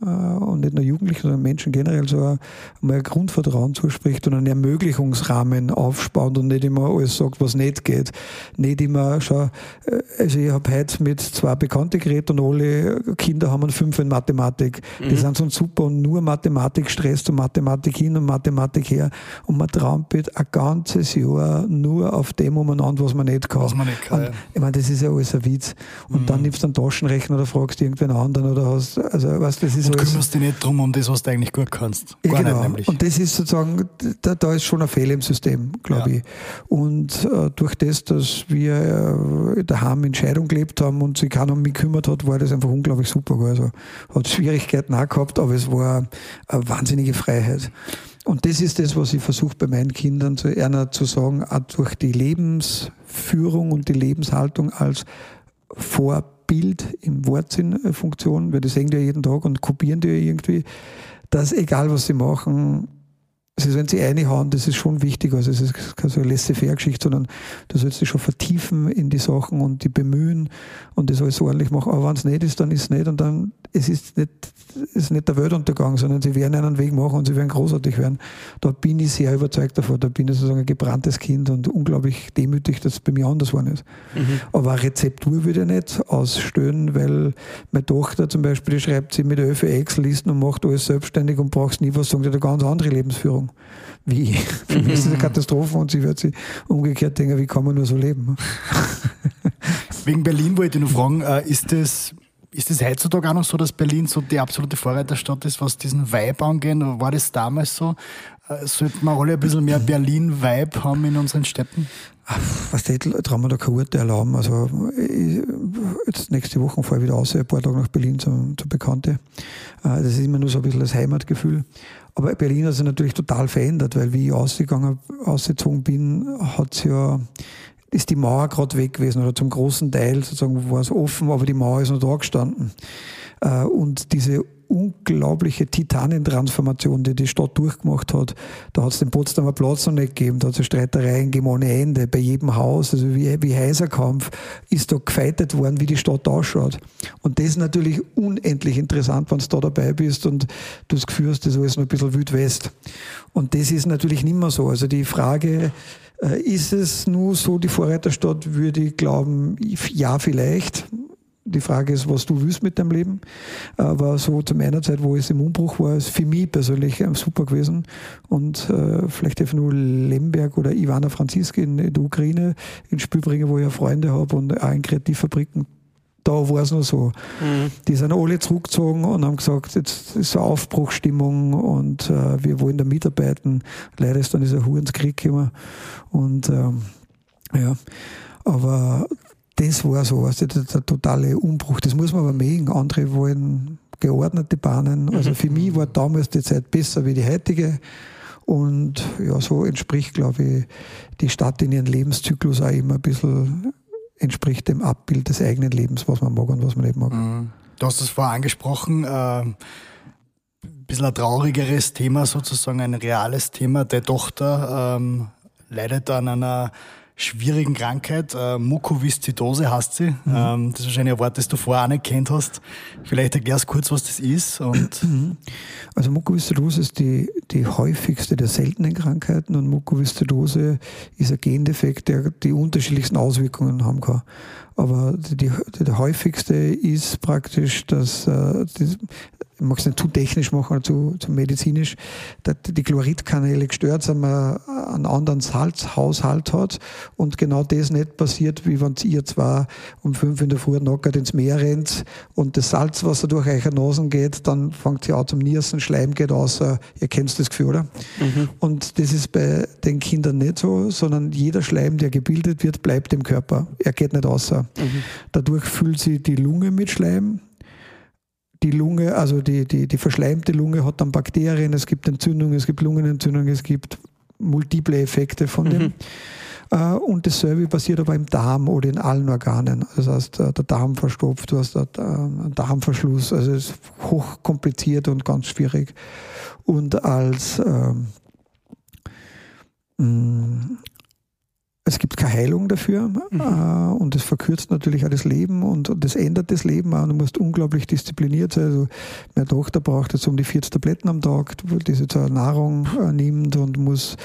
und nicht nur Jugendlichen, sondern Menschen generell so einmal ein Grundvertrauen zuspricht und einen Ermöglichungsrahmen aufspannt und nicht immer alles sagt, was nicht geht. Nicht immer, schau, äh, also ich habe heute mit zwei Bekannten geredet und alle Kinder haben einen Fünf in Mathematik. Mhm. Die sind so super und nur Mathematik stresst und Mathematik hin und Mathematik her und man trampelt ein ganzes Jahr nur auf dem umeinander, was man nicht kann. Was man nicht kann. Und, ich meine, das ist ja alles ein Witz. Und mhm. dann nimmst du einen Taschenrechner oder fragst irgendwen anderen oder hast, also weißt, das ist und kümmerst dich nicht drum um das, was du eigentlich gut kannst. Gar ja, genau. Nicht, und das ist sozusagen, da, da ist schon ein Fehler im System, glaube ja. ich. Und äh, durch das, dass wir äh, daheim in Scheidung gelebt haben und sich keiner um mich gekümmert hat, war das einfach unglaublich super. Also hat Schwierigkeiten auch gehabt, aber es war eine wahnsinnige Freiheit. Und das ist das, was ich versuche bei meinen Kindern zu, einer zu sagen, auch durch die Lebensführung und die Lebenshaltung als Vorbild im Wortsinnfunktion, weil die sehen die ja jeden Tag und kopieren die ja irgendwie, dass egal was sie machen, also wenn sie reinhauen, das ist schon wichtig. Also es ist keine so laissez-faire-Geschichte, sondern du sollst dich schon vertiefen in die Sachen und die bemühen und das alles ordentlich machen. Aber wenn es nicht ist, dann ist es nicht und dann es ist nicht, ist nicht der Weltuntergang, sondern sie werden einen Weg machen und sie werden großartig werden. Da bin ich sehr überzeugt davon. Da bin ich sozusagen ein gebranntes Kind und unglaublich demütig, dass es bei mir anders geworden ist. Mhm. Aber eine Rezeptur würde ich nicht ausstellen, weil meine Tochter zum Beispiel, die schreibt sie mit der Öfe Excel-Listen und macht alles selbstständig und brauchst nie was, sagen, sie hat eine ganz andere Lebensführung. Wie? (laughs) Für mich ist es eine Katastrophe und sie wird sich umgekehrt denken, wie kann man nur so leben? Wegen Berlin wollte ich noch fragen, äh, ist das ist es heutzutage auch noch so, dass Berlin so die absolute Vorreiterstadt ist, was diesen Vibe angeht? War das damals so? Äh, sollten wir alle ein bisschen mehr Berlin-Vibe haben in unseren Städten? Was die trauen wir da keine Urteil erlauben. Also, ich, jetzt nächste Woche fahre ich wieder aus, ein paar Tage nach Berlin zu, zu Bekannte. Äh, das ist immer nur so ein bisschen das Heimatgefühl. Aber Berlin hat sich natürlich total verändert, weil wie ich ausgegangen, ausgezogen bin, hat es ja ist die Mauer gerade weg gewesen oder zum großen Teil sozusagen war es offen, aber die Mauer ist noch da gestanden. Äh, und diese unglaubliche Titanentransformation, die die Stadt durchgemacht hat. Da hat es den Potsdamer Platz noch nicht gegeben, da hat es Streitereien gegeben ohne Ende, bei jedem Haus, also wie, wie Heiserkampf, ist da gefeitet worden, wie die Stadt ausschaut. Und das ist natürlich unendlich interessant, wenn du da dabei bist und du das Gefühl hast, das ist alles noch ein bisschen Wildwest. Und das ist natürlich nicht mehr so. Also die Frage, äh, ist es nur so die Vorreiterstadt, würde ich glauben, ja vielleicht. Die Frage ist, was du willst mit deinem Leben. Aber so zu meiner Zeit, wo es im Umbruch war, ist für mich persönlich ähm, super gewesen. Und äh, vielleicht einfach nur Lemberg oder Ivana Franziski in der Ukraine ins Spiel bringen, wo ich ja Freunde habe und auch in Kreativfabriken da war es noch so. Mhm. Die sind alle zurückgezogen und haben gesagt, jetzt ist eine Aufbruchstimmung und äh, wir wollen da mitarbeiten. Leider ist dann dieser Hurenskrieg gekommen. Und ähm, ja, aber das war so, also der, der, totale Umbruch. Das muss man aber mögen. Andere wollen geordnete Bahnen. Also für mich war damals die Zeit besser wie die heutige. Und ja, so entspricht, glaube ich, die Stadt in ihrem Lebenszyklus auch immer ein bisschen entspricht dem Abbild des eigenen Lebens, was man mag und was man nicht mag. Mhm. Du hast es vorher angesprochen, äh, ein bisschen ein traurigeres Thema, sozusagen ein reales Thema. Der Tochter ähm, leidet an einer schwierigen Krankheit. Äh, Mukoviszidose heißt sie. Mhm. Ähm, das ist wahrscheinlich ein Wort, das du vorher auch nicht kennt hast. Vielleicht erklärst du kurz, was das ist. Und also Mukoviszidose ist die, die häufigste der seltenen Krankheiten und Mukoviszidose ist ein Gendefekt, der die unterschiedlichsten Auswirkungen haben kann. Aber die, die, der häufigste ist praktisch, dass äh, die, ich mag es nicht zu technisch machen oder zu, zu medizinisch, dass die Chloridkanäle gestört sind, man einen anderen Salzhaushalt hat und genau das nicht passiert, wie wenn ihr zwar um fünf in der Früh nackert ins Meer rennt und das Salzwasser durch eure Nasen geht, dann fängt sie an zum Niersen, Schleim geht aus, ihr kennt das Gefühl, oder? Mhm. Und das ist bei den Kindern nicht so, sondern jeder Schleim, der gebildet wird, bleibt im Körper. Er geht nicht außer. Mhm. Dadurch füllt sie die Lunge mit Schleim, die Lunge, also die, die, die verschleimte Lunge hat dann Bakterien, es gibt Entzündungen, es gibt Lungenentzündungen, es gibt multiple Effekte von dem. Mhm. Äh, und dasselbe passiert aber im Darm oder in allen Organen. Das heißt, äh, der Darm verstopft, du hast einen Darmverschluss. Also es ist hochkompliziert und ganz schwierig. Und als ähm, es gibt keine Heilung dafür mhm. äh, und es verkürzt natürlich auch das Leben und, und das ändert das Leben auch. Und du musst unglaublich diszipliniert sein. Also meine Tochter braucht jetzt um die 40 Tabletten am Tag, die sie zur Nahrung äh, nimmt und muss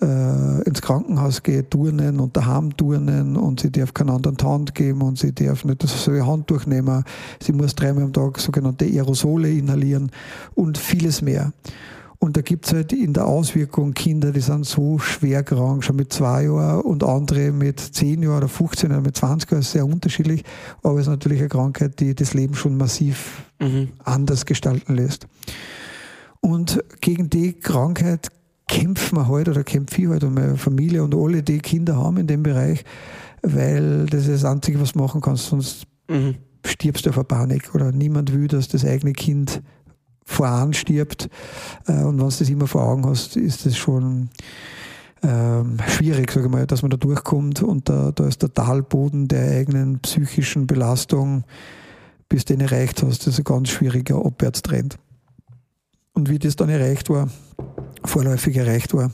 äh, ins Krankenhaus gehen, turnen und daheim turnen und sie darf keinen anderen Hand geben und sie darf nicht das so Hand durchnehmen. Sie muss dreimal am Tag sogenannte Aerosole inhalieren und vieles mehr. Und da gibt es halt in der Auswirkung Kinder, die sind so schwer krank, schon mit zwei Jahren und andere mit zehn Jahren oder 15 oder mit 20 Jahren, sehr unterschiedlich. Aber es ist natürlich eine Krankheit, die das Leben schon massiv mhm. anders gestalten lässt. Und gegen die Krankheit kämpfen wir heute halt oder kämpfe ich heute halt und meine Familie und alle, die Kinder haben in dem Bereich, weil das ist das Einzige, was du machen kannst, sonst mhm. stirbst du vor Panik oder niemand will, dass das eigene Kind voran stirbt. Äh, und wenn du das immer vor Augen hast, ist das schon ähm, schwierig, sage ich mal, dass man da durchkommt. Und da, da ist der Talboden der eigenen psychischen Belastung, bis du den erreicht hast, das ist ein ganz schwieriger Abwärtstrend. Und wie das dann erreicht war, vorläufig erreicht war,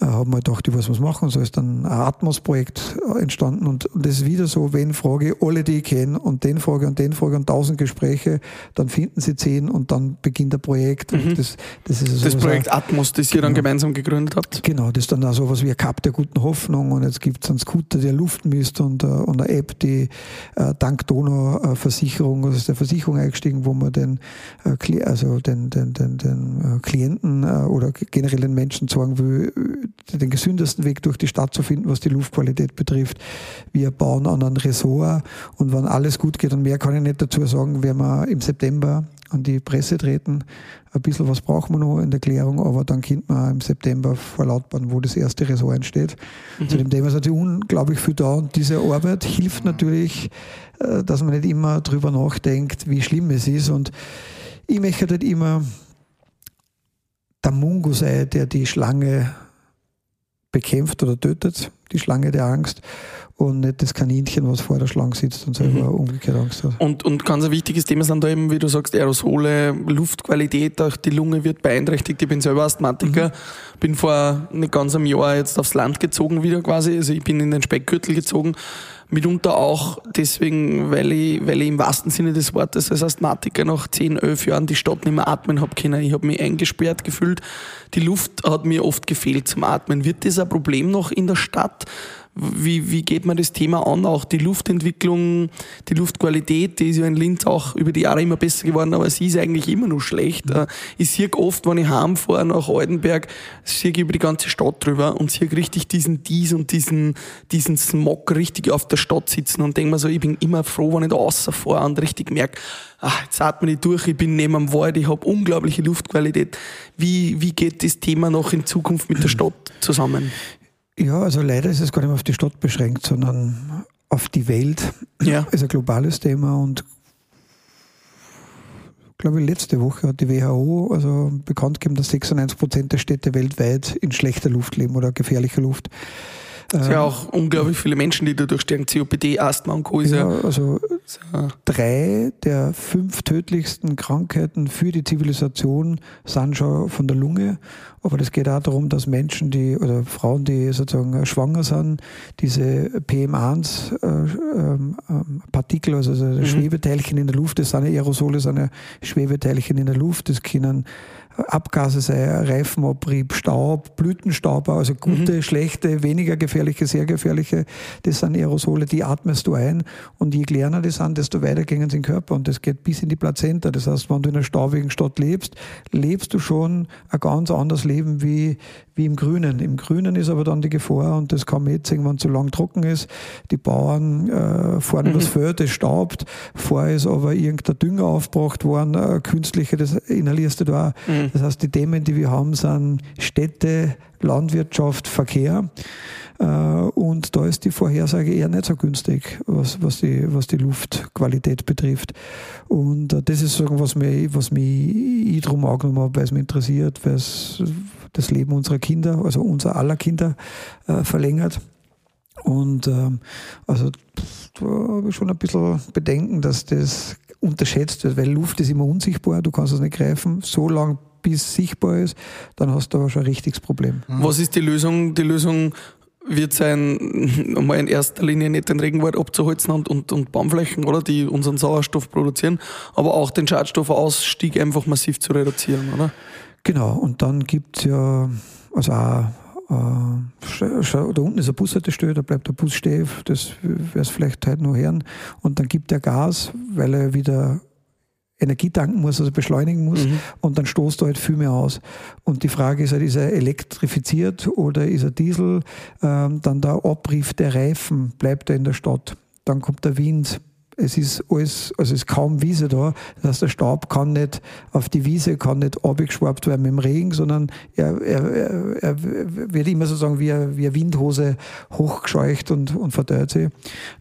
äh, haben wir gedacht, ich weiß was machen. So ist dann ein Atmos-Projekt äh, entstanden und, und das ist wieder so, wenn Frage, alle die ich kenne und den Frage und den Frage und tausend Gespräche, dann finden sie zehn und dann beginnt ein Projekt. Mhm. Das, das, ist das Projekt Atmos, das ihr dann genau. gemeinsam gegründet habt? Genau, das ist dann auch so was wie ein Cup der guten Hoffnung und jetzt gibt es einen Scooter, der Luft misst und, äh, und eine App, die dank Donau-Versicherung, also der Versicherung eingestiegen, wo man den, äh, also den, den, den, den Klienten äh, oder generell den Menschen sagen will, den gesündesten Weg durch die Stadt zu finden, was die Luftqualität betrifft. Wir bauen an ein Ressort und wenn alles gut geht, und mehr kann ich nicht dazu sagen, werden wir im September an die Presse treten. Ein bisschen was brauchen wir noch in der Klärung, aber dann könnte man im September verlautbaren, wo das erste Ressort entsteht. Mhm. Zu dem Thema ist natürlich unglaublich viel da und diese Arbeit hilft natürlich, äh, dass man nicht immer drüber nachdenkt, wie schlimm es ist und ich möchte halt immer der Mungo sei, der die Schlange bekämpft oder tötet, die Schlange der Angst und nicht das Kaninchen, was vor der Schlange sitzt und selber mhm. umgekehrt Angst hat. Und, und ganz ein wichtiges Thema sind da eben, wie du sagst, Aerosole, Luftqualität, auch die Lunge wird beeinträchtigt. Ich bin selber Asthmatiker, mhm. bin vor nicht ganz einem Jahr jetzt aufs Land gezogen wieder quasi, also ich bin in den Speckgürtel gezogen mitunter auch deswegen, weil ich, weil ich im wahrsten Sinne des Wortes als Asthmatiker nach 10, 11 Jahren die Stadt nicht mehr atmen habe können. Ich habe mich eingesperrt gefühlt. Die Luft hat mir oft gefehlt zum Atmen. Wird das ein Problem noch in der Stadt? Wie, wie geht man das Thema an? Auch die Luftentwicklung, die Luftqualität, die ist ja in Linz auch über die Jahre immer besser geworden, aber sie ist eigentlich immer noch schlecht. Mhm. Ich sehe oft, wenn ich heimfahre nach Altenberg, sehe ich über die ganze Stadt drüber und sehe richtig diesen Dies und diesen, diesen Smog richtig auf der Stadt sitzen und denke mir so, ich bin immer froh, wenn ich da rausfahre und richtig merke, ach, jetzt atme ich durch, ich bin neben am Wald, ich habe unglaubliche Luftqualität. Wie, wie geht das Thema noch in Zukunft mit der (clears throat) Stadt zusammen? Ja, also leider ist es gar nicht mehr auf die Stadt beschränkt, sondern auf die Welt. Ja. (clears throat) Ist ein globales Thema und ich glaube, letzte Woche hat die WHO also bekannt gegeben, dass 96 Prozent der Städte weltweit in schlechter Luft leben oder gefährlicher Luft. Es sind ja auch unglaublich viele Menschen, die dadurch sterben. COPD, Asthma und Co. Ja, ja, also so. drei der fünf tödlichsten Krankheiten für die Zivilisation sind schon von der Lunge. Aber das geht auch darum, dass Menschen, die oder Frauen, die sozusagen schwanger sind, diese PM1 äh, ähm, ähm, Partikel, also mhm. Schwebeteilchen in der Luft, das sind ja Aerosole, das sind ja Schwebeteilchen in der Luft, das können Abgase sei Reifenabrieb, Staub, Blütenstaub, also gute, mhm. schlechte, weniger gefährliche, sehr gefährliche, das sind Aerosole, die atmest du ein und je kleiner die sind, desto weiter gehen sie in den Körper und das geht bis in die Plazenta. Das heißt, wenn du in einer staubigen Stadt lebst, lebst du schon ein ganz anderes Leben wie, wie im Grünen. Im Grünen ist aber dann die Gefahr, und das kann man jetzt sehen, wenn es zu lang trocken ist, die Bauern äh, fahren mhm. übers Feld, es staubt, vorher ist aber irgendein Dünger aufgebracht worden, äh, künstliche, das inhalierst du da. Mhm. Das heißt, die Themen, die wir haben, sind Städte, Landwirtschaft, Verkehr. Äh, und da ist die Vorhersage eher nicht so günstig, was, was, die, was die Luftqualität betrifft. Und äh, das ist so, was mich, was mich drum angenommen habe, weil es mich interessiert, weil es das Leben unserer Kinder, also unser aller Kinder, äh, verlängert. Und ähm, also da habe ich schon ein bisschen Bedenken, dass das unterschätzt wird, weil Luft ist immer unsichtbar, du kannst es nicht greifen. So lange bis sichtbar ist, dann hast du aber schon ein richtiges Problem. Was ist die Lösung? Die Lösung wird sein, (laughs) einmal in erster Linie nicht den Regenwald abzuholzen und, und, und Baumflächen, oder, die unseren Sauerstoff produzieren, aber auch den Schadstoffausstieg einfach massiv zu reduzieren, oder? Genau, und dann gibt es ja, also auch, äh, da unten ist eine Bushaltestelle, da bleibt der Bus stehen, das wäre es vielleicht heute noch hören. Und dann gibt er Gas, weil er wieder Energie tanken muss, also beschleunigen muss mhm. und dann stoßt er halt viel mehr aus. Und die Frage ist halt, ist er elektrifiziert oder ist er Diesel? Ähm, dann der Abrief der Reifen, bleibt er in der Stadt? Dann kommt der Wind, es ist alles, also es ist kaum Wiese da. Das heißt, der Staub kann nicht auf die Wiese, kann nicht abgeschwappt werden mit dem Regen, sondern er, er, er wird immer sozusagen wie eine, wie eine Windhose hochgescheucht und, und verteilt sich.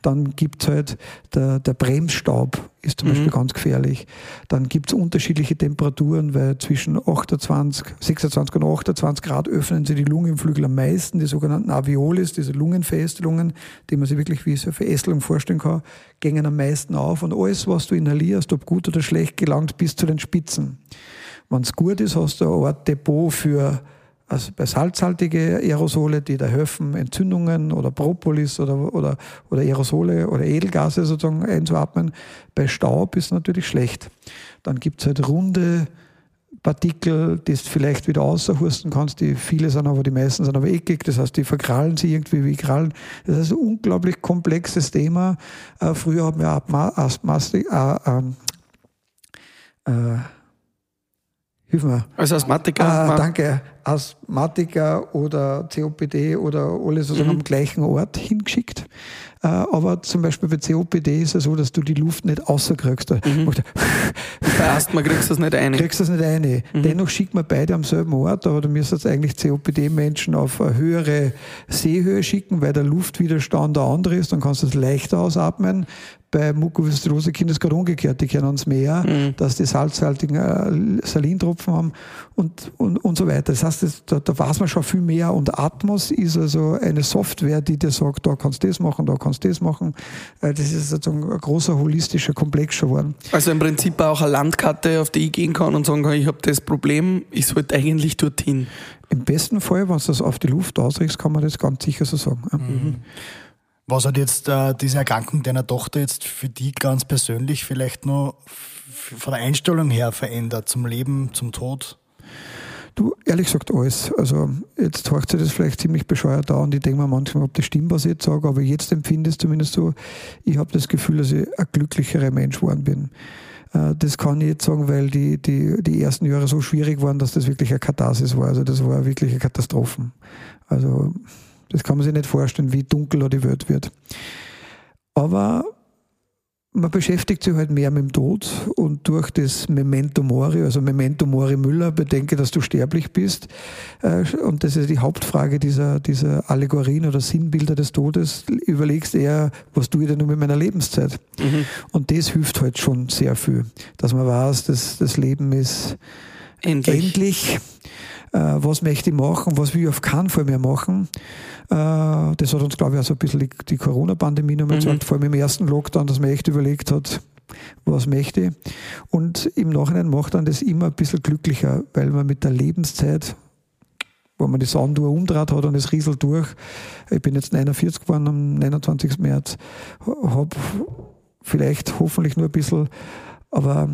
Dann gibt es halt der, der Bremsstaub ist zum mhm. Beispiel ganz gefährlich. Dann gibt es unterschiedliche Temperaturen, weil zwischen 28, 26 und 28 Grad öffnen sie die Lungenflügel am meisten, die sogenannten Aviolis, diese Lungenverästelungen, die man sich wirklich wie so eine Verästelung vorstellen kann, gängen am meisten auf und alles, was du inhalierst, ob gut oder schlecht, gelangt bis zu den Spitzen. Wenn es gut ist, hast du eine Art Depot für also bei salzhaltige Aerosole, die da helfen, Entzündungen oder Propolis oder, oder, oder Aerosole oder Edelgase sozusagen einzuatmen. Bei Staub ist natürlich schlecht. Dann gibt es halt runde Partikel, die du vielleicht wieder außerhusten kannst. Die viele sind aber, die meisten sind aber eckig. Das heißt, die verkrallen sich irgendwie wie Krallen. Das ist ein unglaublich komplexes Thema. Äh, früher haben wir Asthmatik, äh, ähm, äh, Hilf mir. Als Asthmatiker? Ah, danke. Asthmatiker oder COPD oder alles sozusagen mhm. am gleichen Ort hingeschickt. Äh, aber zum Beispiel bei COPD ist es so, dass du die Luft nicht außerkriegst. Mhm. (laughs) Bei Asthma kriegst du das nicht ein. Kriegst du das nicht ein. Mhm. Dennoch schickt man beide am selben Ort, aber du müsstest eigentlich COPD-Menschen auf eine höhere Seehöhe schicken, weil der Luftwiderstand der andere ist, dann kannst du es leichter ausatmen bei Mukoviszidrose Kinder ist gerade umgekehrt. Die kennen uns mehr, mhm. dass die salzhaltigen äh, Salintropfen haben und, und, und so weiter. Das heißt, das, da, da weiß man schon viel mehr. Und Atmos ist also eine Software, die dir sagt, da kannst du das machen, da kannst du das machen. Äh, das ist sozusagen ein großer holistischer Komplex schon geworden. Also im Prinzip auch eine Landkarte, auf die ich gehen kann und sagen kann, ich habe das Problem, ich sollte eigentlich dorthin. Im besten Fall, wenn du das auf die Luft ausrichtest, kann man das ganz sicher so sagen. Mhm. Was hat jetzt äh, diese Erkrankung deiner Tochter jetzt für dich ganz persönlich vielleicht noch von der Einstellung her verändert zum Leben, zum Tod? Du, ehrlich gesagt alles. Also jetzt hört sich das vielleicht ziemlich bescheuert an und ich denke mir manchmal, ob das stimmt, was ich jetzt sage, aber jetzt empfinde ich es zumindest so, ich habe das Gefühl, dass ich ein glücklicherer Mensch geworden bin. Äh, das kann ich jetzt sagen, weil die, die, die ersten Jahre so schwierig waren, dass das wirklich eine Katharsis war. Also das war wirklich eine Katastrophe. Also das kann man sich nicht vorstellen, wie dunkel die Welt wird. Aber man beschäftigt sich halt mehr mit dem Tod und durch das Memento Mori, also Memento Mori Müller, bedenke, dass du sterblich bist. Äh, und das ist die Hauptfrage dieser, dieser Allegorien oder Sinnbilder des Todes. Überlegst eher, was tue ich denn nur mit meiner Lebenszeit? Mhm. Und das hilft halt schon sehr viel, dass man weiß, dass das Leben ist endlich. endlich. Äh, was möchte ich machen? Was will ich auf keinen Fall mehr machen? Äh, das hat uns, glaube ich, auch so ein bisschen die, die Corona-Pandemie nochmal mhm. gesagt, vor allem im ersten Lockdown, dass man echt überlegt hat, was möchte ich. Und im Nachhinein macht dann das immer ein bisschen glücklicher, weil man mit der Lebenszeit, wo man die Sanduhr umdreht hat und es rieselt durch, ich bin jetzt 49 geworden am 29. März, habe vielleicht hoffentlich nur ein bisschen, aber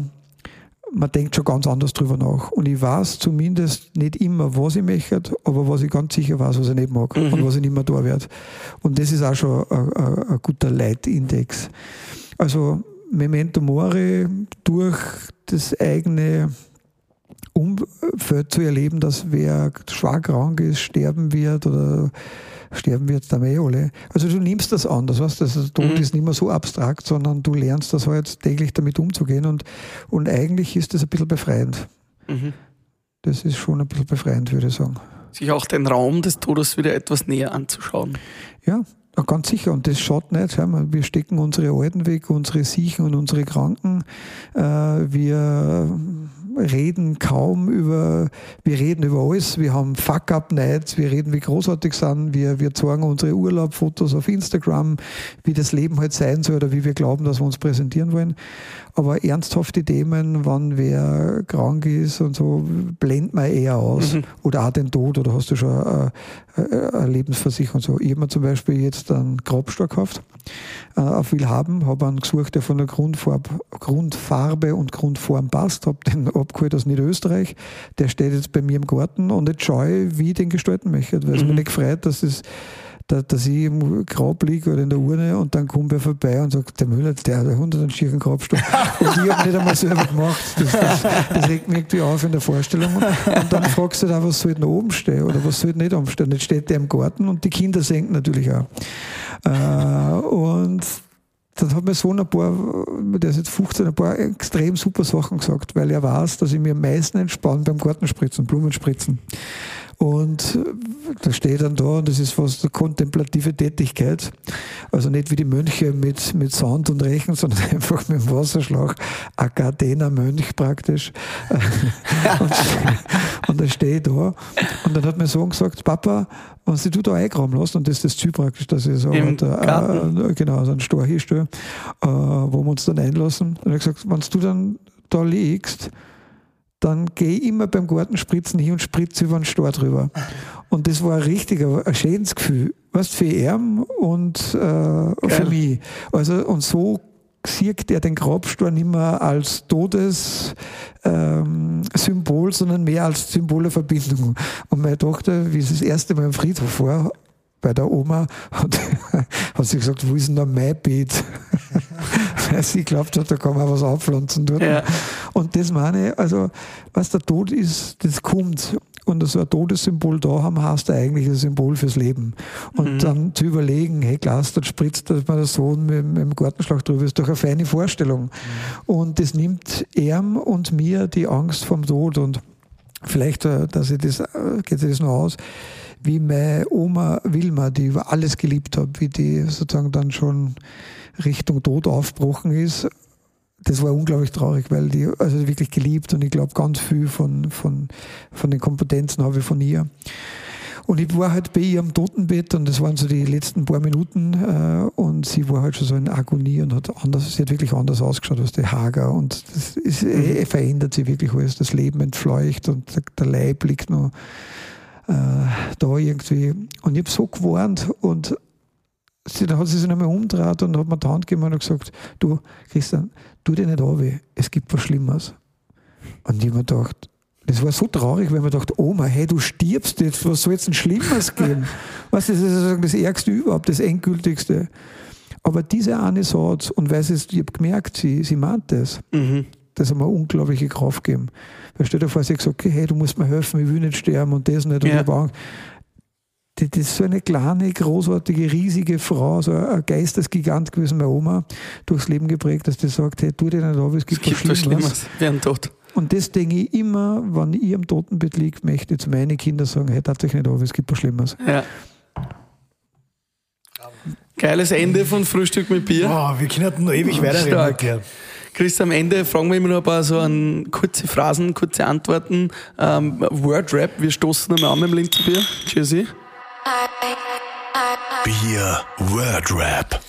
man denkt schon ganz anders drüber nach. Und ich weiß zumindest nicht immer, was ich möchte, aber was ich ganz sicher weiß, was ich nicht mag mhm. und was ich nicht mehr da werde. Und das ist auch schon ein, ein, ein guter Leitindex. Also Memento Mori durch das eigene Umfeld zu erleben, dass wer schwer krank ist, sterben wird oder sterben wir jetzt da eh alle. Also du nimmst das an, das heißt, das Tod mhm. ist nicht mehr so abstrakt, sondern du lernst das halt täglich damit umzugehen und, und eigentlich ist das ein bisschen befreiend. Mhm. Das ist schon ein bisschen befreiend, würde ich sagen. Sich auch den Raum des Todes wieder etwas näher anzuschauen. Ja, Ganz sicher, und das schaut nicht. Wir stecken unsere Alten weg, unsere Siechen und unsere Kranken. Äh, wir reden kaum über, wir reden über alles. Wir haben Fuck-Up-Nights, wir reden, wie großartig sind. Wir, wir zeigen unsere Urlaubfotos auf Instagram, wie das Leben halt sein soll oder wie wir glauben, dass wir uns präsentieren wollen. Aber ernsthafte Themen, wann wer krank ist und so, blendet man eher aus. Mhm. Oder auch den Tod, oder hast du schon eine, eine Lebensversicherung und so. Ich habe mir zum Beispiel jetzt einen Grabstock gekauft, äh, auf Willhaben, habe einen gesucht, der von der Grundfarbe, Grundfarbe und Grundform passt, habe den (laughs) abgeholt aus Niederösterreich. Der steht jetzt bei mir im Garten und jetzt schaue ich, wie ich den gestalten möchte, weil es mhm. mich nicht gefreut, dass es dass ich im Grab liege oder in der Urne und dann kommt wer vorbei und sagt, der Müller, der hat einen hunderten schieren Grabstein. (laughs) und ich habe nicht einmal selber gemacht. Das, das, das, regt mich irgendwie auf in der Vorstellung. Und dann fragst du da, was soll denn oben stehen oder was soll nicht oben stehen. Jetzt steht der im Garten und die Kinder senken natürlich auch. Äh, und dann hat mein Sohn ein paar, der ist jetzt 15, ein paar extrem super Sachen gesagt, weil er weiß, dass ich mir am meisten entspanne beim Gartenspritzen, Blumenspritzen. Und da steht dann da, und das ist fast eine kontemplative Tätigkeit. Also nicht wie die Mönche mit, mit Sand und Rechen, (laughs) sondern einfach mit dem Wasserschlag. Akadener Mönch praktisch. (laughs) und, und da stehe ich da. Und dann hat mein Sohn gesagt, Papa, wenn du da eingraben lässt, und das ist das Ziel praktisch, dass ich so Im da, äh, genau, so einen Stor hinstelle, äh, wo wir uns dann einlassen. Und er hat gesagt, wenn du dann da liegst, dann gehe ich immer beim Gartenspritzen hin und spritze über den Stor drüber. (laughs) Und das war ein richtiger, ein schönes Gefühl. Weißt, für ihn und äh, für mich. Also, und so sieht er den Grabstor nicht mehr als Todessymbol, ähm, sondern mehr als Symbol der Verbindung. Und meine Tochter, wie sie das erste Mal im Friedhof war, bei der Oma, hat, (laughs) hat sie gesagt, wo ist denn da mein Beet? Weil sie glaubt hat, da kann man was aufpflanzen dort. Ja. Und das meine ich, also, was der Tod ist, das kommt. Und so ein Todessymbol da haben, heißt eigentlich ein Symbol fürs Leben. Und mhm. dann zu überlegen, hey, Glas, dort spritzt dass man der Sohn mit, mit dem Gartenschlag drüber, ist doch eine feine Vorstellung. Mhm. Und das nimmt ihm und mir die Angst vom Tod. Und vielleicht, äh, dass ich das, äh, geht sich das noch aus, wie meine Oma Wilma, die über alles geliebt hat, wie die sozusagen dann schon Richtung Tod aufgebrochen ist. Das war unglaublich traurig, weil die also wirklich geliebt und ich glaube ganz viel von, von, von den Kompetenzen habe ich von ihr. Und ich war halt bei ihr am Totenbett und das waren so die letzten paar Minuten äh, und sie war halt schon so in Agonie und hat anders, sie hat wirklich anders ausgeschaut als die Hager und das ist, mhm. eh, verändert sie wirklich alles, das Leben entfleucht und der, der Leib liegt noch äh, da irgendwie. Und ich habe so gewarnt und sie, dann hat sie sich nochmal umgedreht und hat mir die Hand gegeben und gesagt, du Christian, tu dir nicht an, es gibt was Schlimmes. Und ich habe mir gedacht, das war so traurig, weil man dachte, Oma, hey, du stirbst jetzt, was soll jetzt ein Schlimmes (laughs) geben? weißt du, das ist das Ärgste überhaupt, das Endgültigste. Aber diese eine Satz, und weil sie es, ich habe gemerkt, sie, sie meint das, mhm. das hat mir unglaubliche Kraft gegeben. Weil stell dir vor, sie sagt, okay, hey, du musst mir helfen, ich will nicht sterben und das nicht. Und ja. ich das ist so eine kleine, großartige, riesige Frau, so ein Geistesgigant gewesen, meine Oma, durchs Leben geprägt, dass die sagt, hey, tu dir nicht auf, es gibt, es gibt was Schlimmes. werden tot. Und das denke ich immer, wenn ich am Totenbett liege, möchte ich zu meinen Kindern sagen, hey, tat euch nicht auf, es gibt was Schlimmes. Ja. Geiles Ende von Frühstück mit Bier. Wow, wir können noch ewig weiterreden. Chris, am Ende fragen wir immer noch ein paar so an kurze Phrasen, kurze Antworten. Ähm, Wordrap, wir stoßen einmal an mit dem Linzenbier. Cheersy. Bier Wordrap.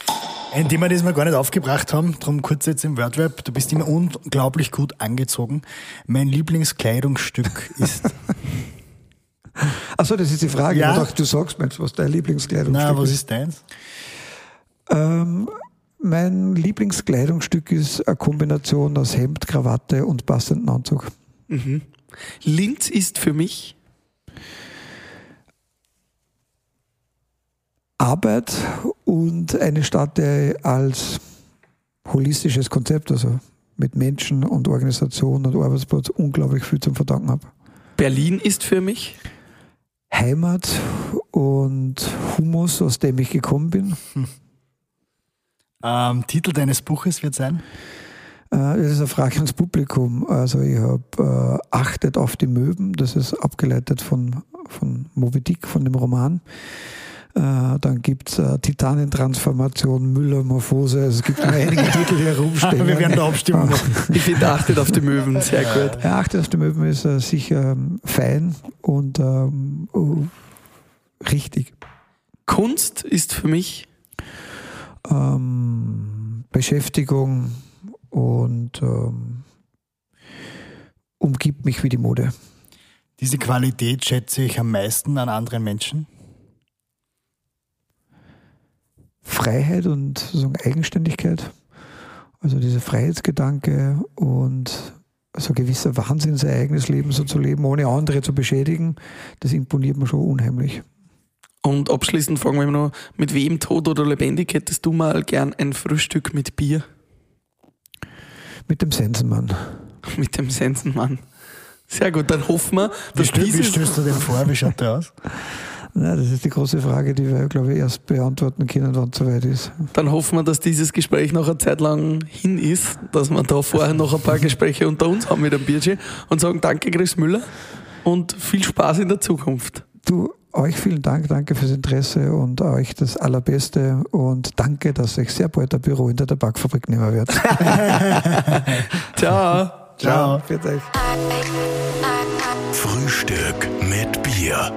Ein Thema, das wir gar nicht aufgebracht haben, darum kurz jetzt im Wordrap. Du bist immer unglaublich gut angezogen. Mein Lieblingskleidungsstück ist. (laughs) Achso, das ist die Frage. Ja. Ich dachte, du sagst mir jetzt, was dein Lieblingskleidungsstück ist. Na, was ist deins? Ähm, mein Lieblingskleidungsstück ist eine Kombination aus Hemd, Krawatte und passenden Anzug. Mhm. Linz ist für mich Arbeit und eine Stadt, die als holistisches Konzept, also mit Menschen und Organisation und Arbeitsplatz unglaublich viel zum Verdanken habe. Berlin ist für mich Heimat und Humus, aus dem ich gekommen bin. Hm. Ähm, Titel deines Buches wird sein? Äh, das ist eine Frage ans Publikum. Also ich habe äh, Achtet auf die Möwen, das ist abgeleitet von, von Moby Dick, von dem Roman. Äh, dann gibt es äh, Titanentransformation, Müllermorphose. Also es gibt noch einige (laughs) Titel, die herumstehen. Wir werden da Abstimmung machen. (laughs) Ich finde, achtet auf die Möwen, sehr gut. Ja, achtet auf die Möwen ist äh, sicher ähm, fein und ähm, oh, richtig. Kunst ist für mich ähm, Beschäftigung und ähm, umgibt mich wie die Mode. Diese Qualität schätze ich am meisten an anderen Menschen. Freiheit und sozusagen Eigenständigkeit. Also dieser Freiheitsgedanke und so ein gewisser Wahnsinn, sein eigenes Leben so zu leben, ohne andere zu beschädigen, das imponiert mir schon unheimlich. Und abschließend fragen wir immer noch, mit wem, tot oder lebendig, hättest du mal gern ein Frühstück mit Bier? Mit dem Sensenmann. Mit dem Sensenmann. Sehr gut, dann hoffen wir, Wie, dass stö wie dieses... stößt du den vor? Wie schaut der aus? Na, das ist die große Frage, die wir, glaube ich, erst beantworten können, wann es soweit ist. Dann hoffen wir, dass dieses Gespräch noch eine Zeit lang hin ist, dass wir da vorher noch ein paar Gespräche unter uns haben mit dem Bierchen und sagen Danke, Chris Müller und viel Spaß in der Zukunft. Du, euch vielen Dank, danke fürs Interesse und euch das Allerbeste und danke, dass euch sehr bald ein Büro in der Tabakfabrik nehmen wird. (laughs) Ciao. Ciao. Euch. Frühstück mit Bier.